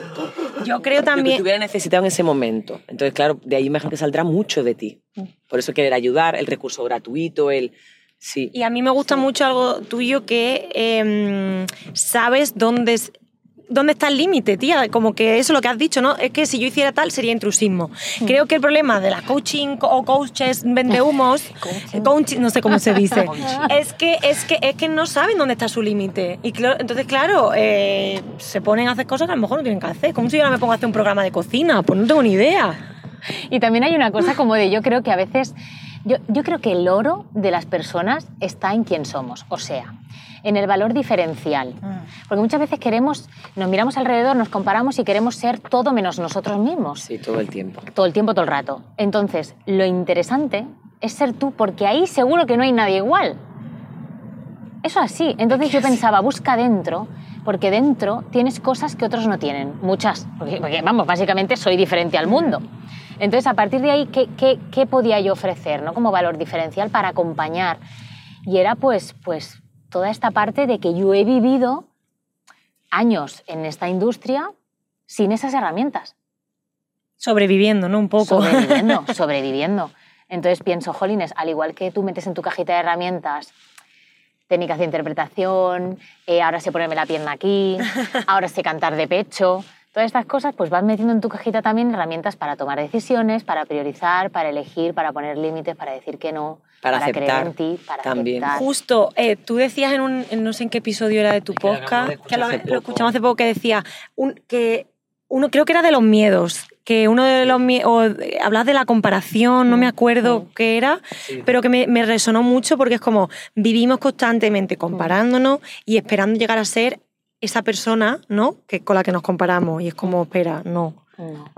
Yo creo Lo que también... te hubiera necesitado en ese momento. Entonces, claro, de ahí imagino que saldrá mucho de ti. Por eso querer ayudar, el recurso gratuito, el... Sí. Y a mí me gusta mucho algo tuyo que em, sabes dónde, dónde está el límite, tía. Como que eso es lo que has dicho, ¿no? Es que si yo hiciera tal sería intrusismo. Creo que el problema de las coaching co- o coaches vendehumos, Coaching. coaching, no sé cómo se dice, es que, es, que, es que no saben dónde está su límite. Y claro, entonces, claro, eh, se ponen a hacer cosas que a lo mejor no tienen que hacer. Como si yo ahora me pongo a hacer un programa de cocina, pues no tengo ni idea. Y también hay una cosa como de yo creo que a veces, yo, yo creo que el oro de las personas está en quién somos, o sea, en el valor diferencial. Porque muchas veces queremos, nos miramos alrededor, nos comparamos y queremos ser todo menos nosotros mismos. Sí, todo el tiempo. Todo el tiempo, todo el rato. Entonces, lo interesante es ser tú, porque ahí seguro que no hay nadie igual. Eso así. Entonces yo pensaba, busca dentro, porque dentro tienes cosas que otros no tienen. Muchas. Porque, porque, vamos, básicamente soy diferente al mundo. Entonces, a partir de ahí, ¿qué, qué, qué podía yo ofrecer ¿no? como valor diferencial para acompañar? Y era pues, pues toda esta parte de que yo he vivido años en esta industria sin esas herramientas Sobreviviendo, ¿no? Un poco. sobreviviendo, sobreviviendo. Entonces pienso, jolines, al igual que tú metes en tu cajita de herramientas técnicas de interpretación, eh, ahora sé ponerme la pierna aquí, ahora sé cantar de pecho, todas estas cosas, pues vas metiendo en tu cajita también herramientas para tomar decisiones, para priorizar, para elegir, para poner límites, para decir que no, Para creer aceptar en ti, para también. aceptar. Justo, eh, tú decías en un, en no sé en qué episodio era de tu que podcast, que lo, lo escuchamos hace poco, que decía un- que uno, creo que era de los miedos, que uno de los miedos, hablas de la comparación, no me acuerdo qué era, Sí. pero que me, me resonó mucho porque es como vivimos constantemente comparándonos y esperando llegar a ser esa persona, ¿no? Que con la que nos comparamos y es como, espera, no. No.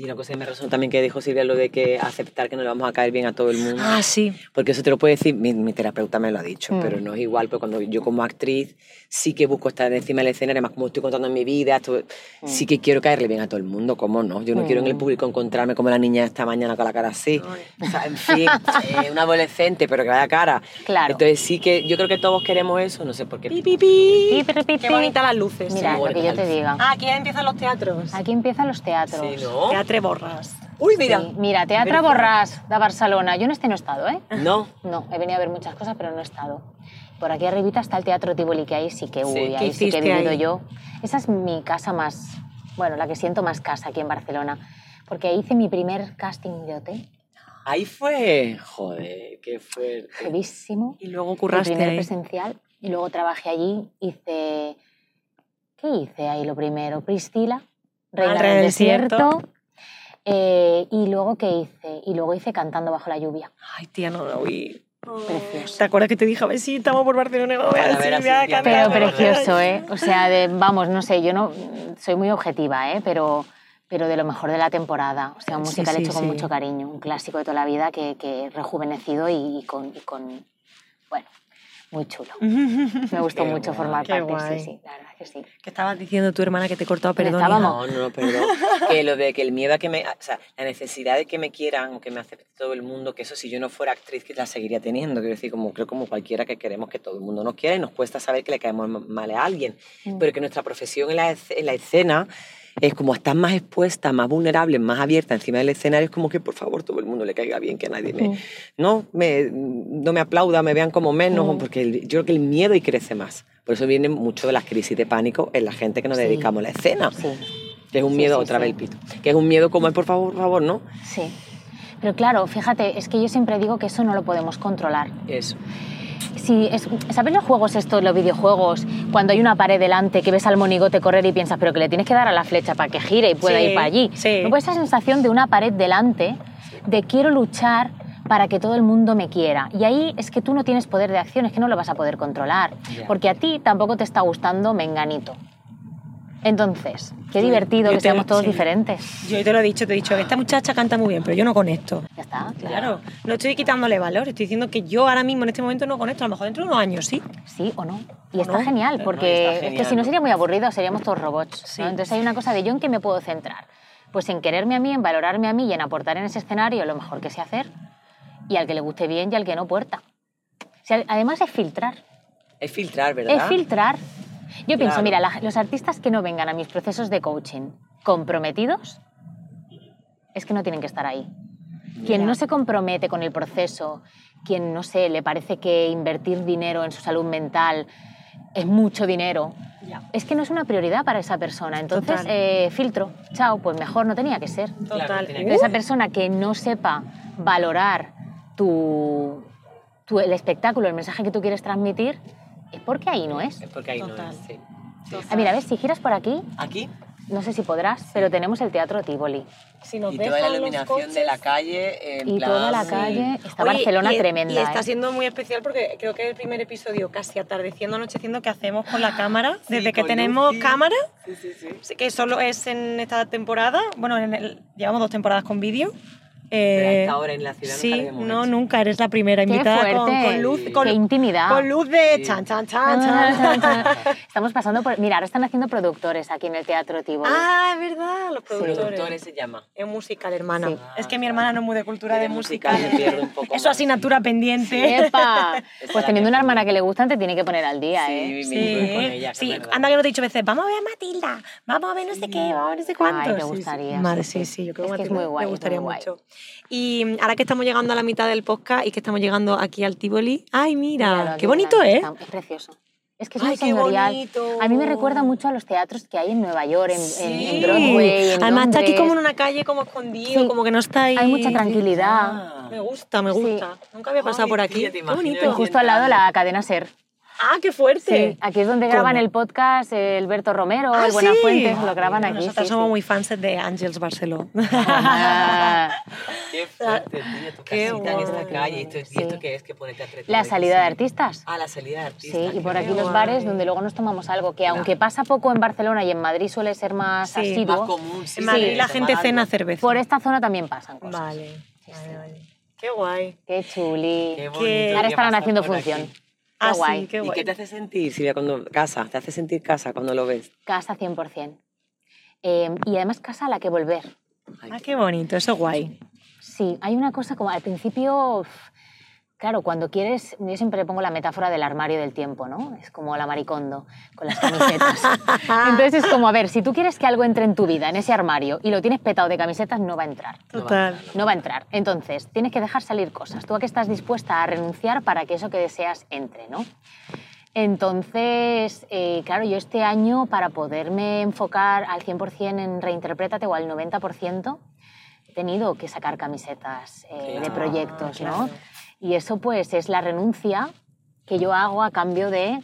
Y una cosa que me resonó también que dijo Silvia, lo de que aceptar que no le vamos a caer bien a todo el mundo. Ah, sí. Porque eso te lo puede decir, mi, mi terapeuta me lo ha dicho, Mm. pero no es igual, porque cuando yo como actriz sí que busco estar encima del escenario, además como estoy contando mi vida, esto- sí que quiero caerle bien a todo el mundo, ¿cómo no? Yo no quiero en el Mm. público encontrarme como la niña esta mañana con la cara así. O sea, en fin, eh, una adolescente, pero que vaya cara. Claro. Entonces sí que yo creo que todos queremos eso, no sé por qué. Pi, pi, pi. Pi, pi, pi, Qué bonitas las luces. Mira, Sí, lo que yo te diga. Ah, aquí empiezan los teatros. Aquí empiezan los teatros. Sí, ¿no? Teatre Borras. Uy, mira. Sí. Mira, Teatro Borràs de Barcelona. Yo en este no he estado, ¿eh? No. No, he venido a ver muchas cosas, pero no he estado. Por aquí arribita está el Teatro Tivoli, que ahí sí que, uy, Sí. ahí ¿Qué sí que he vivido ahí? yo. Esa es mi casa más, Bueno, la que siento más casa aquí en Barcelona. Porque ahí hice mi primer casting de OT. Ahí fue. Joder, qué fuerte. Heavísimo. Y luego Mi curraste primer ahí. presencial. Y luego trabajé allí. Hice... ¿Qué hice ahí lo primero? Priscila, Reina Reina del del Desierto. Desierto. Eh, y luego, ¿qué hice? Y luego hice Cantando bajo la lluvia. Ay, tía, no lo vi. Precioso. ¿Te acuerdas que te dije, a ver si estamos por Barcelona? Voy Para a ver a Silvia Silvia Pero precioso, ¿eh? O sea, de, vamos, no sé, yo no soy muy objetiva, ¿eh? Pero, pero de lo mejor de la temporada. O sea, un Sí, musical sí, hecho con sí. mucho cariño, un clásico de toda la vida que, que rejuvenecido y, y con, y con, bueno, muy chulo. Me gustó Qué mucho guay, formar qué parte, guay. sí, sí, la verdad que sí. Que estabas diciendo tu hermana que te he cortado, Que perdón. No, no, perdón. que lo de que el miedo a que me. O sea, la necesidad de que me quieran o que me acepte todo el mundo, que eso si yo no fuera actriz, que la seguiría teniendo. Quiero decir, como creo como cualquiera que queremos que todo el mundo nos quiera y nos cuesta saber que le caemos mal a alguien. Mm. Pero que nuestra profesión en la, en la escena es como estás más expuesta, más vulnerable, más abierta encima del escenario, es como que por favor todo el mundo le caiga bien, que nadie me, no, me, no me aplauda, me vean como menos, porque el- yo creo que el miedo y crece más. Por eso viene mucho de las crisis de pánico en la gente que nos Sí. dedicamos a la escena. Sí, Que es un Sí, miedo, otra vez el pito. Que es un miedo como el por favor, por favor, ¿no? sí. Pero claro, fíjate, es que yo siempre digo que eso no lo podemos controlar. Eso. Si es, ¿Sabes los juegos estos, los videojuegos, cuando hay una pared delante que ves al monigote correr y piensas, pero que le tienes que dar a la flecha para que gire y pueda Sí, ir para allí? sí. ¿No? Pues esa sensación de una pared delante, de quiero luchar para que todo el mundo me quiera. Y ahí es que tú no tienes poder de acción, es que no lo vas a poder controlar. Porque a ti tampoco te está gustando Menganito. Entonces, qué divertido yo que seamos todos sí. diferentes. Yo te lo he dicho, te he dicho que esta muchacha canta muy bien, pero yo no conecto. Ya está, Claro, no estoy quitándole valor, estoy diciendo que yo ahora mismo en este momento no conecto, a lo mejor dentro de unos años sí. Sí o no. Y O está no. genial, No, porque está es que genial, si no ¿no? sería muy aburrido, seríamos todos robots. ¿no? Sí. Entonces hay una cosa de yo en qué me puedo centrar. Pues en quererme a mí, en valorarme a mí y en aportar en ese escenario lo mejor que sé hacer. Y al que le guste bien y al que no, puerta. O sea, además es filtrar. Es filtrar, ¿verdad? Es filtrar. Yo pienso, Claro. mira, la- los artistas que no vengan a mis procesos de coaching comprometidos, es que no tienen que estar ahí. Quien no se compromete con el proceso, quien, no sé, le parece que invertir dinero en su salud mental es mucho dinero, es que no es una prioridad para esa persona. Entonces, eh, filtro, chao, pues mejor no tenía que ser. Claro, Total. tiene Pero esa persona que no sepa valorar tu, tu- el espectáculo, el mensaje que tú quieres transmitir, es porque ahí no es. Es porque ahí Total. no es. sí. Sí. Ah, mira, ves, si giras por aquí, Aquí no sé si podrás, pero tenemos el Teatro Tivoli. Si nos y toda la iluminación de la calle. En Y plan, toda la sí. calle, está Oye, Barcelona y- tremenda. Y está ¿eh? siendo muy especial porque creo que es el primer episodio casi atardeciendo, anocheciendo que hacemos con la cámara. Sí, Desde que tenemos Lucy. cámara, Sí, sí, sí. sí que solo es en esta temporada. Bueno, en el- llevamos dos temporadas con vídeo. Pero Eh, hasta ahora en la ciudad sí, nunca no, hecho. nunca eres la primera Qué invitada con, fuerte, con luz, con, qué intimidad. con luz de Sí. chan, chan, chan, chan. Estamos pasando por... Mira, ahora están haciendo productores aquí en el Teatro Tivoli. ah, es verdad, los productores. Productores se llama. Es musical, hermana. Sí. Es que mi hermana no es muy de cultura De de música. musical me pierdo un poco Eso más. asignatura pendiente. ¡Epa! Pues teniendo una hermana que le gustan, te tiene que poner al día, Sí, ¿eh? Sí, con ella, sí. anda que no te he dicho veces, vamos a ver a Matilda, vamos a ver no sé qué, vamos a ver no sé cuánto. Ay, me Sí, sí. gustaría, Madre, sí, sí, sí. sí, yo creo Es que es muy guay, me gustaría mucho. Y ahora que estamos llegando a la mitad del podcast y que estamos llegando aquí al Tivoli, ay, mira, Míralo, qué bonito, ¿eh? está. Es precioso. Es que es Ay, muy qué señorial. bonito. A mí me recuerda mucho a los teatros que hay en Nueva York, en, en- en Sí. Broadway, en Además está aquí como en Londres. una calle como escondido, Sí. como que no está ahí. Hay mucha tranquilidad. Ah. Me gusta, me Sí. gusta. Nunca había pasado Ay, por aquí. tía, Qué bonito. Y justo al lado la cadena SER. Ah, qué fuerte. Sí, aquí es donde graban el podcast el Berto Romero, Ah, el Buenafuente, sí. lo graban aquí. Nosotros sí, somos sí. muy fans de Ángels Barceló. Ah, Qué fuerte, tío, tu Qué casita en esta guay. calle. ¿Y esto, y Sí. esto qué es? Que ponete a tres La salida de artistas. Ah, la salida de artistas. Sí, y por aquí guay. los bares donde luego nos tomamos algo, que aunque pasa poco en Barcelona y en Madrid suele ser más Sí, asiduo, Más común, sí. En Madrid sí, la gente algo. cena cerveza. por esta zona también pasan cosas. Vale, vale, vale. Qué guay. Qué chuli. Qué bonito Ahora estarán haciendo por aquí. Ah, Qué guay. sí, qué ¿Y guay. qué te hace sentir, Silvia, cuando casa? ¿Te hace sentir casa cuando lo ves? Casa 100%. Eh, y además casa a la que volver. Ay, Ah, qué bonito, eso es guay. Sí, hay una cosa como al principio, claro, cuando quieres, yo siempre pongo la metáfora del armario del tiempo, ¿no? Es como la maricondo con las camisetas. Entonces es como, a ver, si tú quieres que algo entre en tu vida, en ese armario, y lo tienes petado de camisetas, no va a entrar. Total. No va a entrar. Entonces, tienes que dejar salir cosas. ¿Tú a qué estás dispuesta a renunciar para que eso que deseas entre, no? Entonces, eh, claro, yo este año para poderme enfocar al 100% en Reinterprétate o al 90%, he tenido que sacar camisetas eh, de Claro, proyectos, ¿no? claro. Y eso pues es la renuncia que yo hago a cambio de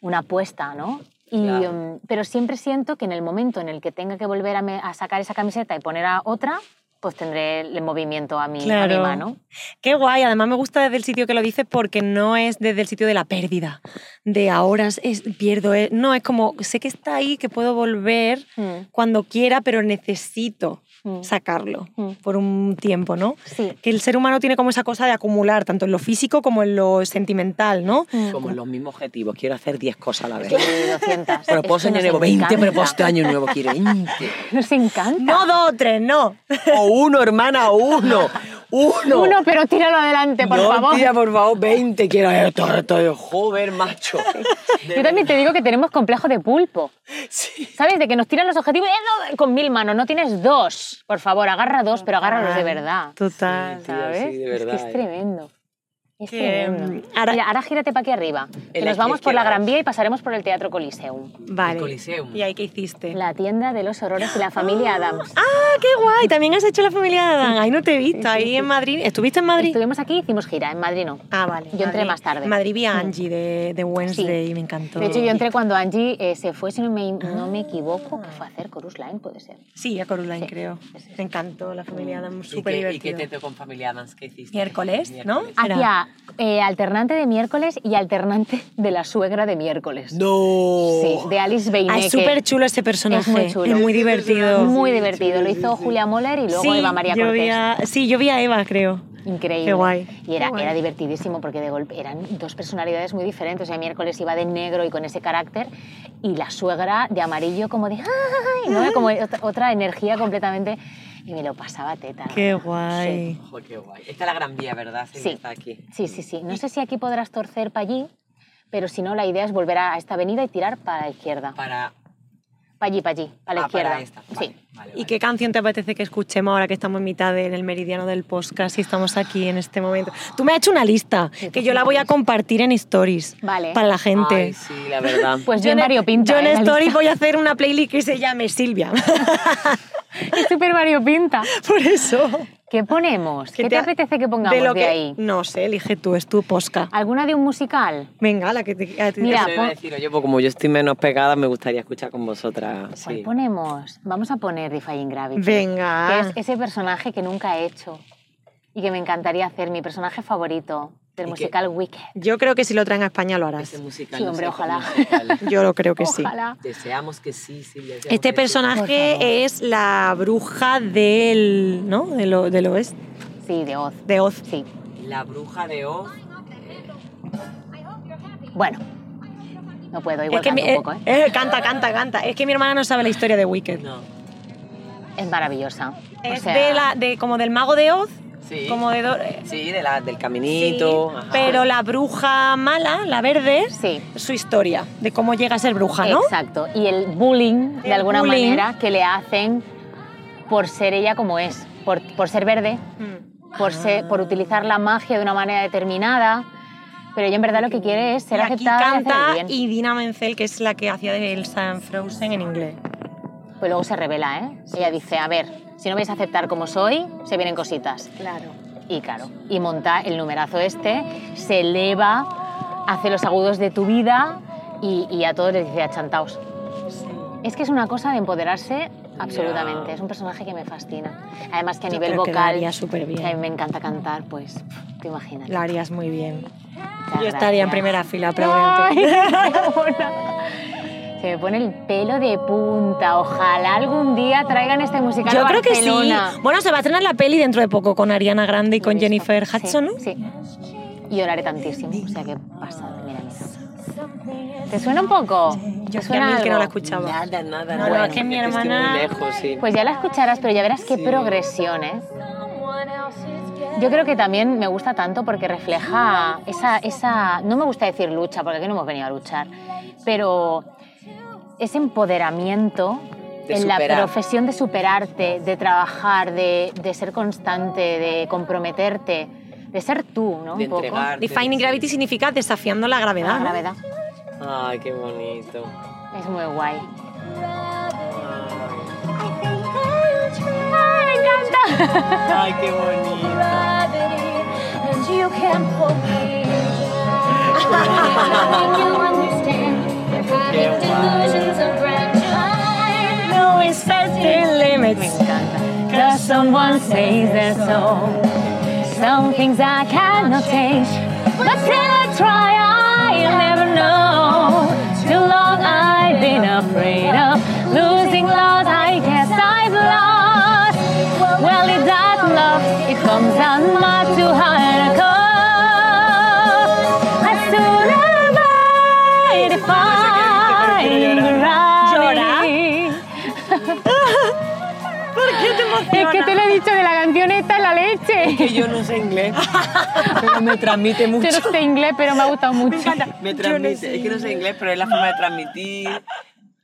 una apuesta, ¿no? Y, Claro. mm, pero siempre siento que en el momento en el que tenga que volver a, me- a sacar esa camiseta y poner a otra, pues tendré el movimiento a mi, a mi Claro. mano. Qué guay, además me gusta desde el sitio que lo dices porque no es desde el sitio de la pérdida, de ahora es, es- pierdo, eh, no, es como sé que está ahí, que puedo volver Mm, cuando quiera, pero necesito mm, sacarlo mm. por un tiempo, ¿no? Sí. Que el ser humano tiene como esa cosa de acumular, tanto en lo físico como en lo sentimental, ¿no? Mm. Como en los mismos objetivos, quiero hacer 10 cosas a la vez. Sí, 200. Propósito año nuevo, 20 encanta. propósito año nuevo, quiero 20. Nos encanta. No dos o tres, no. O uno, hermana, uno. Uno. Uno, pero tíralo adelante, por no, favor. tía, por favor, 20 quiero. Esto, esto, joven, macho. Yo también te digo que tenemos complejo de pulpo. Sí. ¿Sabes? De que nos tiran los objetivos ¡eh, no! con mil manos. No tienes dos. Por favor, agarra dos, pero agárralos de verdad. Total. Sí, tía, ¿Sabes? sí, de es verdad, que es eh. tremendo. Es Que, tremendo. mm, ahora- Mira, ahora gírate para aquí arriba. Que nos vamos por la. Gran Vía y pasaremos por el Teatro Coliseum. Vale. El Coliseum. ¿Y ahí qué hiciste? La tienda de los horrores y la familia Adams. Ah, qué guay. También has hecho la familia Adán. Ahí no te he visto. Sí, sí, Ahí sí. en Madrid. ¿Estuviste en Madrid? Estuvimos aquí y hicimos gira. En Madrid no. Ah, vale. Yo entré Madrid. más tarde. En Madrid vi a Mm. Angie de, de Wednesday y me encantó. De hecho, yo entré cuando Angie eh, se fue, si no me, no me equivoco, que fue a hacer Chorus Line, puede ser. Sí, a Coruline, Sí. creo. Me encantó la familia Adams, ¿Y súper qué, ¿Y divertido. qué te tocó con Familia Adams? ¿Qué hiciste? Miércoles, ¿no? Miércoles. Hacía eh, alternante de miércoles y alternante de la suegra de miércoles. ¡No! Sí, de Alice Beiné. Ah, es súper chulo ese personaje. Es muy chulo. Es muy divertido. Muy divertido. Lo hizo sí. Julia Moller y luego sí, Eva María yo Cortés. vi a- sí, yo vi a Eva, creo. Increíble. Qué guay. Y era, guay. era divertidísimo porque de golpe eran dos personalidades muy diferentes. O sea, miércoles iba de negro y con ese carácter y la suegra de amarillo como de ¡ay! ¿no? Como otra energía completamente y me lo pasaba teta. Qué verdad. guay. Ojo, qué guay. Esta es la Gran Vía, ¿verdad? Sí. Sí. Está aquí. Sí, sí, sí. No sé si aquí podrás torcer para allí, pero si no, la idea es volver a esta avenida y tirar para la izquierda. Para... Para allí, para allí, a la ah, izquierda. para esta. Vale, Sí. vale, ¿Y vale. qué canción te apetece que escuchemos ahora que estamos en mitad del el meridiano del podcast y estamos aquí en este momento? Tú me has hecho una lista Sí, que yo la voy a compartir en stories Vale. para la gente. Ay, sí, la verdad. Pues yo en variopinta. yo en ¿eh? la stories voy a hacer una playlist que se llame Silvia. Es súper variopinta. Por eso. ¿Qué ponemos? ¿Qué Que te, apetece que pongamos de, lo que, ahí? No sé, elige tú, es tu posca. ¿Alguna de un musical? Venga, la que te... a ti te- Mira, Eso iba a decir, oye, pues como yo estoy menos pegada, me gustaría escuchar con vosotras. ¿Cuál Sí. ponemos? Vamos a poner Defying Gravity. Venga. Que es ese personaje que nunca he hecho y que me encantaría hacer, mi personaje favorito del ¿Y musical Wicked. Yo creo que si lo traen a España lo harás. Ese musical. Sí, hombre, ojalá. musical. Yo lo creo que sí. Ojalá. Deseamos que sí, Este que sí. personaje Por favor. es la bruja del, ¿no? del, o- del oeste, Sí, de Oz. de Oz. Sí. La bruja de Oz. Bueno, no puedo, igual Es que mi- un poco, ¿eh? eh, eh, canta, canta, canta. Es que mi hermana no sabe la historia de Wicked. No. Es maravillosa. O Es sea, de la, de, como del mago de Oz, Sí. como de... Do- Sí, de la, del sí, caminito. ajá. pero la bruja mala, la verde, Sí. su historia, de cómo llega a ser bruja, ¿no? Exacto. Y el bullying, de El alguna bullying. manera, que le hacen por ser ella como es, por, por ser verde, Mm. por, ser- por utilizar la magia de una manera determinada. Pero ella en verdad lo que quiere es ser y aquí aceptada y hacer el canta bien. y Dina Menzel, que es la que hacía de Elsa en Frozen en inglés. Pues luego se revela, ¿eh? Ella dice, a ver, si no vais a aceptar como soy, se vienen cositas. Claro. Y claro, y monta el numerazo este, se eleva, hace los agudos de tu vida y, y a todos les dice achantaos. Es que es una cosa de empoderarse absolutamente. Es un personaje que me fascina. Además que a Yo nivel creo que vocal, haría súper bien. que a mí me encanta cantar, pues te imaginas. La harías muy bien. Muchas Yo estaría en primera fila mona. Se me pone el pelo de punta. Ojalá algún día traigan este musical Yo a creo que sí. Barcelona. Bueno, se va a estrenar la peli dentro de poco con Ariana Grande y con visto. Jennifer Sí, Hudson, ¿no? Sí. Y lloraré tantísimo. O sea, que pasa. Mira, mira. ¿Te suena un poco? Yo ¿Te es que a mí suena que no la escuchaba. Nada, nada, No, nada. no, es que mi estoy muy hermana- lejos, sí. Pues ya la escucharás, pero ya verás qué Sí. progresión, ¿eh? Yo creo que también me gusta tanto porque refleja esa, esa, no me gusta decir lucha, porque aquí no hemos venido a luchar, pero ese empoderamiento De en la profesión de superarte, de trabajar, de, de ser constante, de comprometerte, de ser tú, ¿no? de Un poco. Defining Gravity significa desafiando la gravedad. La ¿no? gravedad. Ay, qué bonito. Es muy guay. Ay, ¡Me encanta! ay, qué bonito. No Setting limits. Cause someone says they're so. Some things I cannot change. But till I try, I'll never know. Too long I've been afraid of losing love. I guess I've lost. Well, it that love, it comes out pero me transmite mucho. Yo no sé inglés, pero me ha gustado mucho. Me transmite, es que no sé inglés, pero es la forma de transmitir.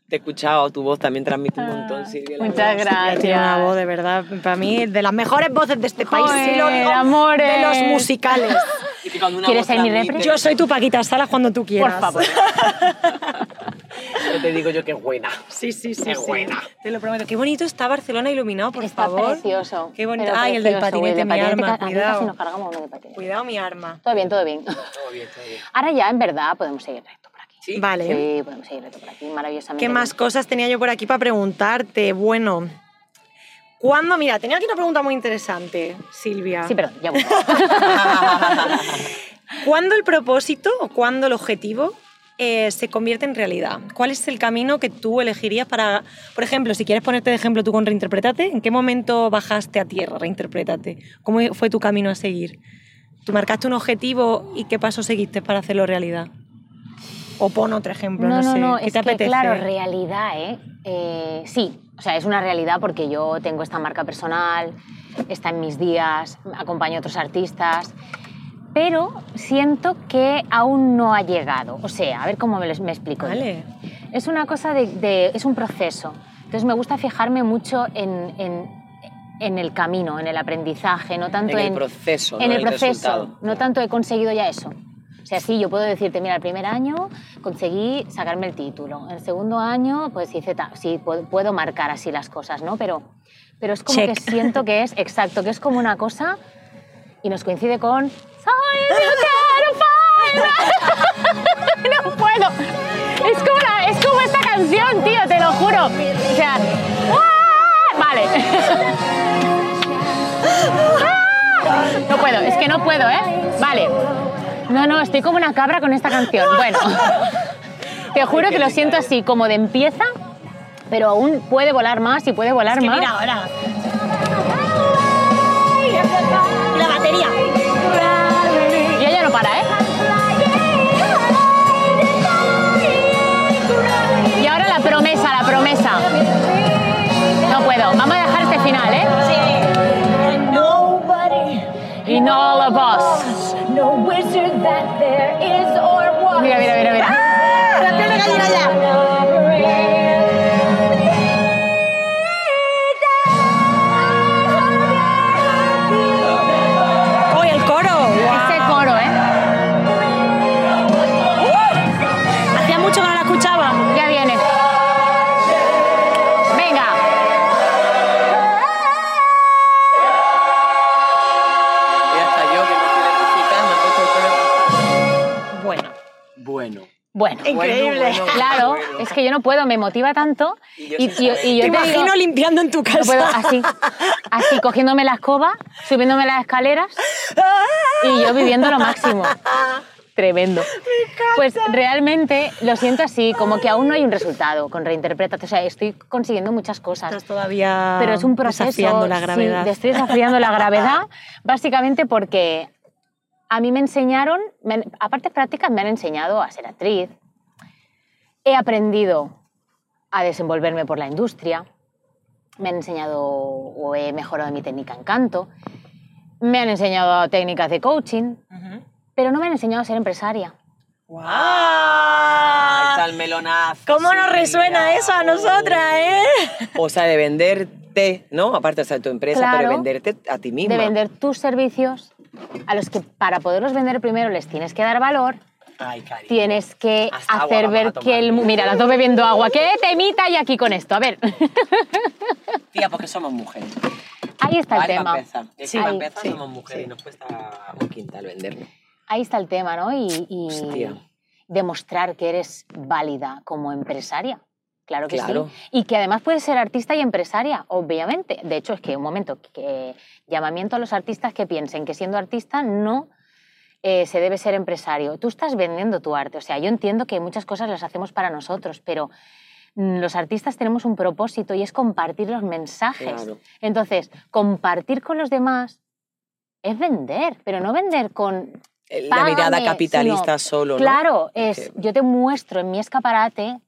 Te he escuchado, tu voz también transmite un montón, Silvia. la Muchas verdad. gracias. Tiene una voz, de verdad, para mí, de las mejores voces de este país, sí lo Joder, digo, amores. de los musicales. Y que cuando una ¿Quieres ser mi repre? Yo soy tu Paquita Salas cuando tú quieras. Por favor. Yo te digo yo que es buena. Sí, sí, sí. Qué sí. buena. Te lo prometo. Qué bonito está Barcelona iluminado, por Está favor. precioso. Qué bonito. Ay, el del patinete, el mi patinete, arma, cuidado. casi nos cargamos uno de patinete. Cuidado mi arma. Todo bien, todo bien. Todo bien, todo bien. Ahora ya, en verdad, podemos seguir recto. ¿Sí? Vale. Sí, podemos seguir por aquí, maravillosamente. ¿Qué más cosas tenía yo por aquí para preguntarte? Bueno, ¿cuándo? Mira, tenía aquí una pregunta muy interesante, Silvia. Sí, perdón, ya voy. ¿Cuándo el propósito o cuándo el objetivo eh, se convierte en realidad? ¿Cuál es el camino que tú elegirías para, por ejemplo, si quieres ponerte de ejemplo tú con Reinterprétate, ¿en qué momento bajaste a tierra Reinterprétate? ¿Cómo fue tu camino a seguir? ¿Tú marcaste un objetivo y qué paso seguiste para hacerlo realidad? O pon otro ejemplo, no, No, no, sé. no, ¿Qué es te que apetece? claro, realidad, ¿eh? Eh, Sí, o sea, es una realidad porque yo tengo esta marca personal, está en mis días, acompaño a otros artistas, pero siento que aún no ha llegado. O sea, a ver cómo me, lo- me explico. Vale. Es una cosa de, de- es un proceso. Entonces me gusta fijarme mucho en, en- en el camino, en el aprendizaje, no tanto En en, el proceso, en no el en el proceso, resultado. no tanto he conseguido ya eso. O sea, sí, yo puedo decirte, mira, el primer año conseguí sacarme el título, el segundo año, pues hice tal, sí, puedo, marcar así las cosas, ¿no? Pero, pero es como Check. que siento que es, exacto, que es como una cosa y nos coincide con Soy no puedo. Es como, es como esta canción, tío, te lo juro. O sea, ¡ah! vale. ¡Ah! No puedo, es que no puedo, ¿eh? Vale. No, no, estoy como una cabra con esta canción. Bueno, te juro que lo siento así, como de empieza, pero aún puede volar más y puede volar Es que más. mira ahora. La batería. Y ella no para, ¿eh? Y ahora la promesa, la promesa. No puedo. Vamos a dejar este final, ¿eh? In all of us. no wizard that there is or was. Mira, mira, mira, mira. Bueno. Increíble. Bueno, bueno, Claro, bueno. es que yo no puedo, me motiva tanto. Y yo Y, sin y- saber. y yo Te te imagino digo, limpiando en tu casa. no puedo así, así, cogiéndome la escoba, subiéndome las escaleras y yo viviendo lo máximo. Tremendo. Pues realmente lo siento así, como que aún no hay un resultado con Reinterpretate. O sea, estoy consiguiendo muchas cosas. Estás todavía pero es un proceso. desafiando la sí, gravedad. estoy desafiando la gravedad, básicamente porque a mí me enseñaron, me aparte prácticas, me han enseñado a ser actriz. He aprendido a desenvolverme por la industria. Me han enseñado o he mejorado mi técnica en canto. Me han enseñado técnicas de coaching, Ujú. pero no me han enseñado a ser empresaria. ¡Guau! Ahí está el melonazo. ¿Cómo nos resuena eso a nosotras, eh? O sea, de venderte, ¿no? Aparte de ser tu empresa, pero de Claro. venderte a ti misma. de vender tus servicios a los que para poderlos vender primero les tienes que dar valor Ay, tienes que Hasta hacer ver que el... Mira, las dos bebiendo agua. ¿Qué temita hay aquí con esto? A ver, Tía, porque somos mujeres. ahí está el Vale, tema. para empezar. Es que Ahí, sí, somos mujeres sí. y nos cuesta un quintal vendernos. Ahí está el tema, ¿no? Y, y demostrar que eres válida como empresaria. Claro que Claro. sí. Y que además puedes ser artista y empresaria, obviamente. De hecho, es que un momento, que llamamiento a los artistas que piensen que siendo artista no eh, se debe ser empresario. Tú estás vendiendo tu arte. O sea, yo entiendo que muchas cosas las hacemos para nosotros, pero mm, los artistas tenemos un propósito y es compartir los mensajes. Claro. Entonces, compartir con los demás es vender, pero no vender con Eh, La mirada Págame, capitalista sino- solo, ¿no? Claro, Es es, que- yo te muestro en mi escaparate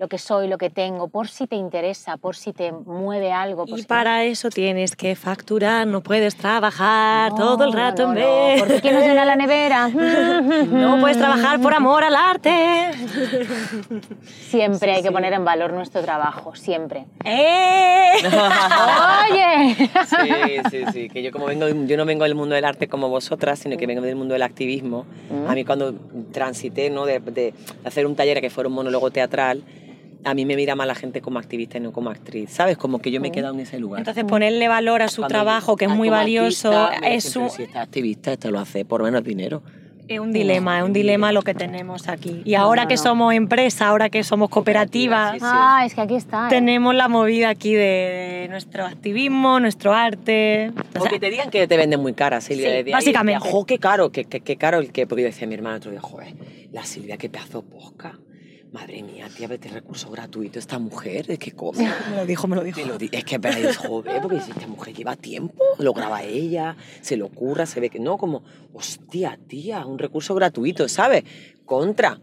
lo que soy, lo que tengo, por si te interesa, por si te mueve algo. por Y si- para eso tienes que facturar, no puedes trabajar todo el No, rato no, en no, vez. ¿Por qué nos llena la nevera? No puedes trabajar por amor al arte. Siempre hay que poner en valor nuestro trabajo, siempre. ¡Eh! ¡Oye! Sí, sí, sí. Que yo como vengo, yo no vengo del mundo del arte como vosotras, sino que vengo del mundo del activismo. Mm. A mí cuando transité, ¿no? De, de hacer un taller que fuera un monólogo teatral, a mí me mira más la gente como activista y no como actriz. ¿Sabes? Como que yo me he quedado en ese lugar. Entonces ponerle valor a su Cuando trabajo, que es muy valioso, artista, es un, "Pero Si estás activista, esto lo hace por menos dinero. es un dilema, es un dilema lo que tenemos aquí. Y No, ahora no, que no. somos empresa, ahora que somos cooperativas, Sí, sí. Ah, es que aquí está. ¿eh? tenemos la movida aquí de nuestro activismo, nuestro arte. O sea, Porque te digan que te venden muy cara, Silvia. Sí, de ahí, básicamente. Jo, qué caro, qué, qué, qué caro el que. Porque yo decía a mi hermana otro día, joder, la Silvia, qué pedazo posca. Madre mía, tía, vete recurso gratuito esta mujer, es que come. me lo dijo, me lo dijo. Lo di- es que es joder, porque esta mujer lleva tiempo, lo graba ella, se lo ocurra, se ve que. No, como, hostia, tía, un recurso gratuito, ¿sabes? Contra.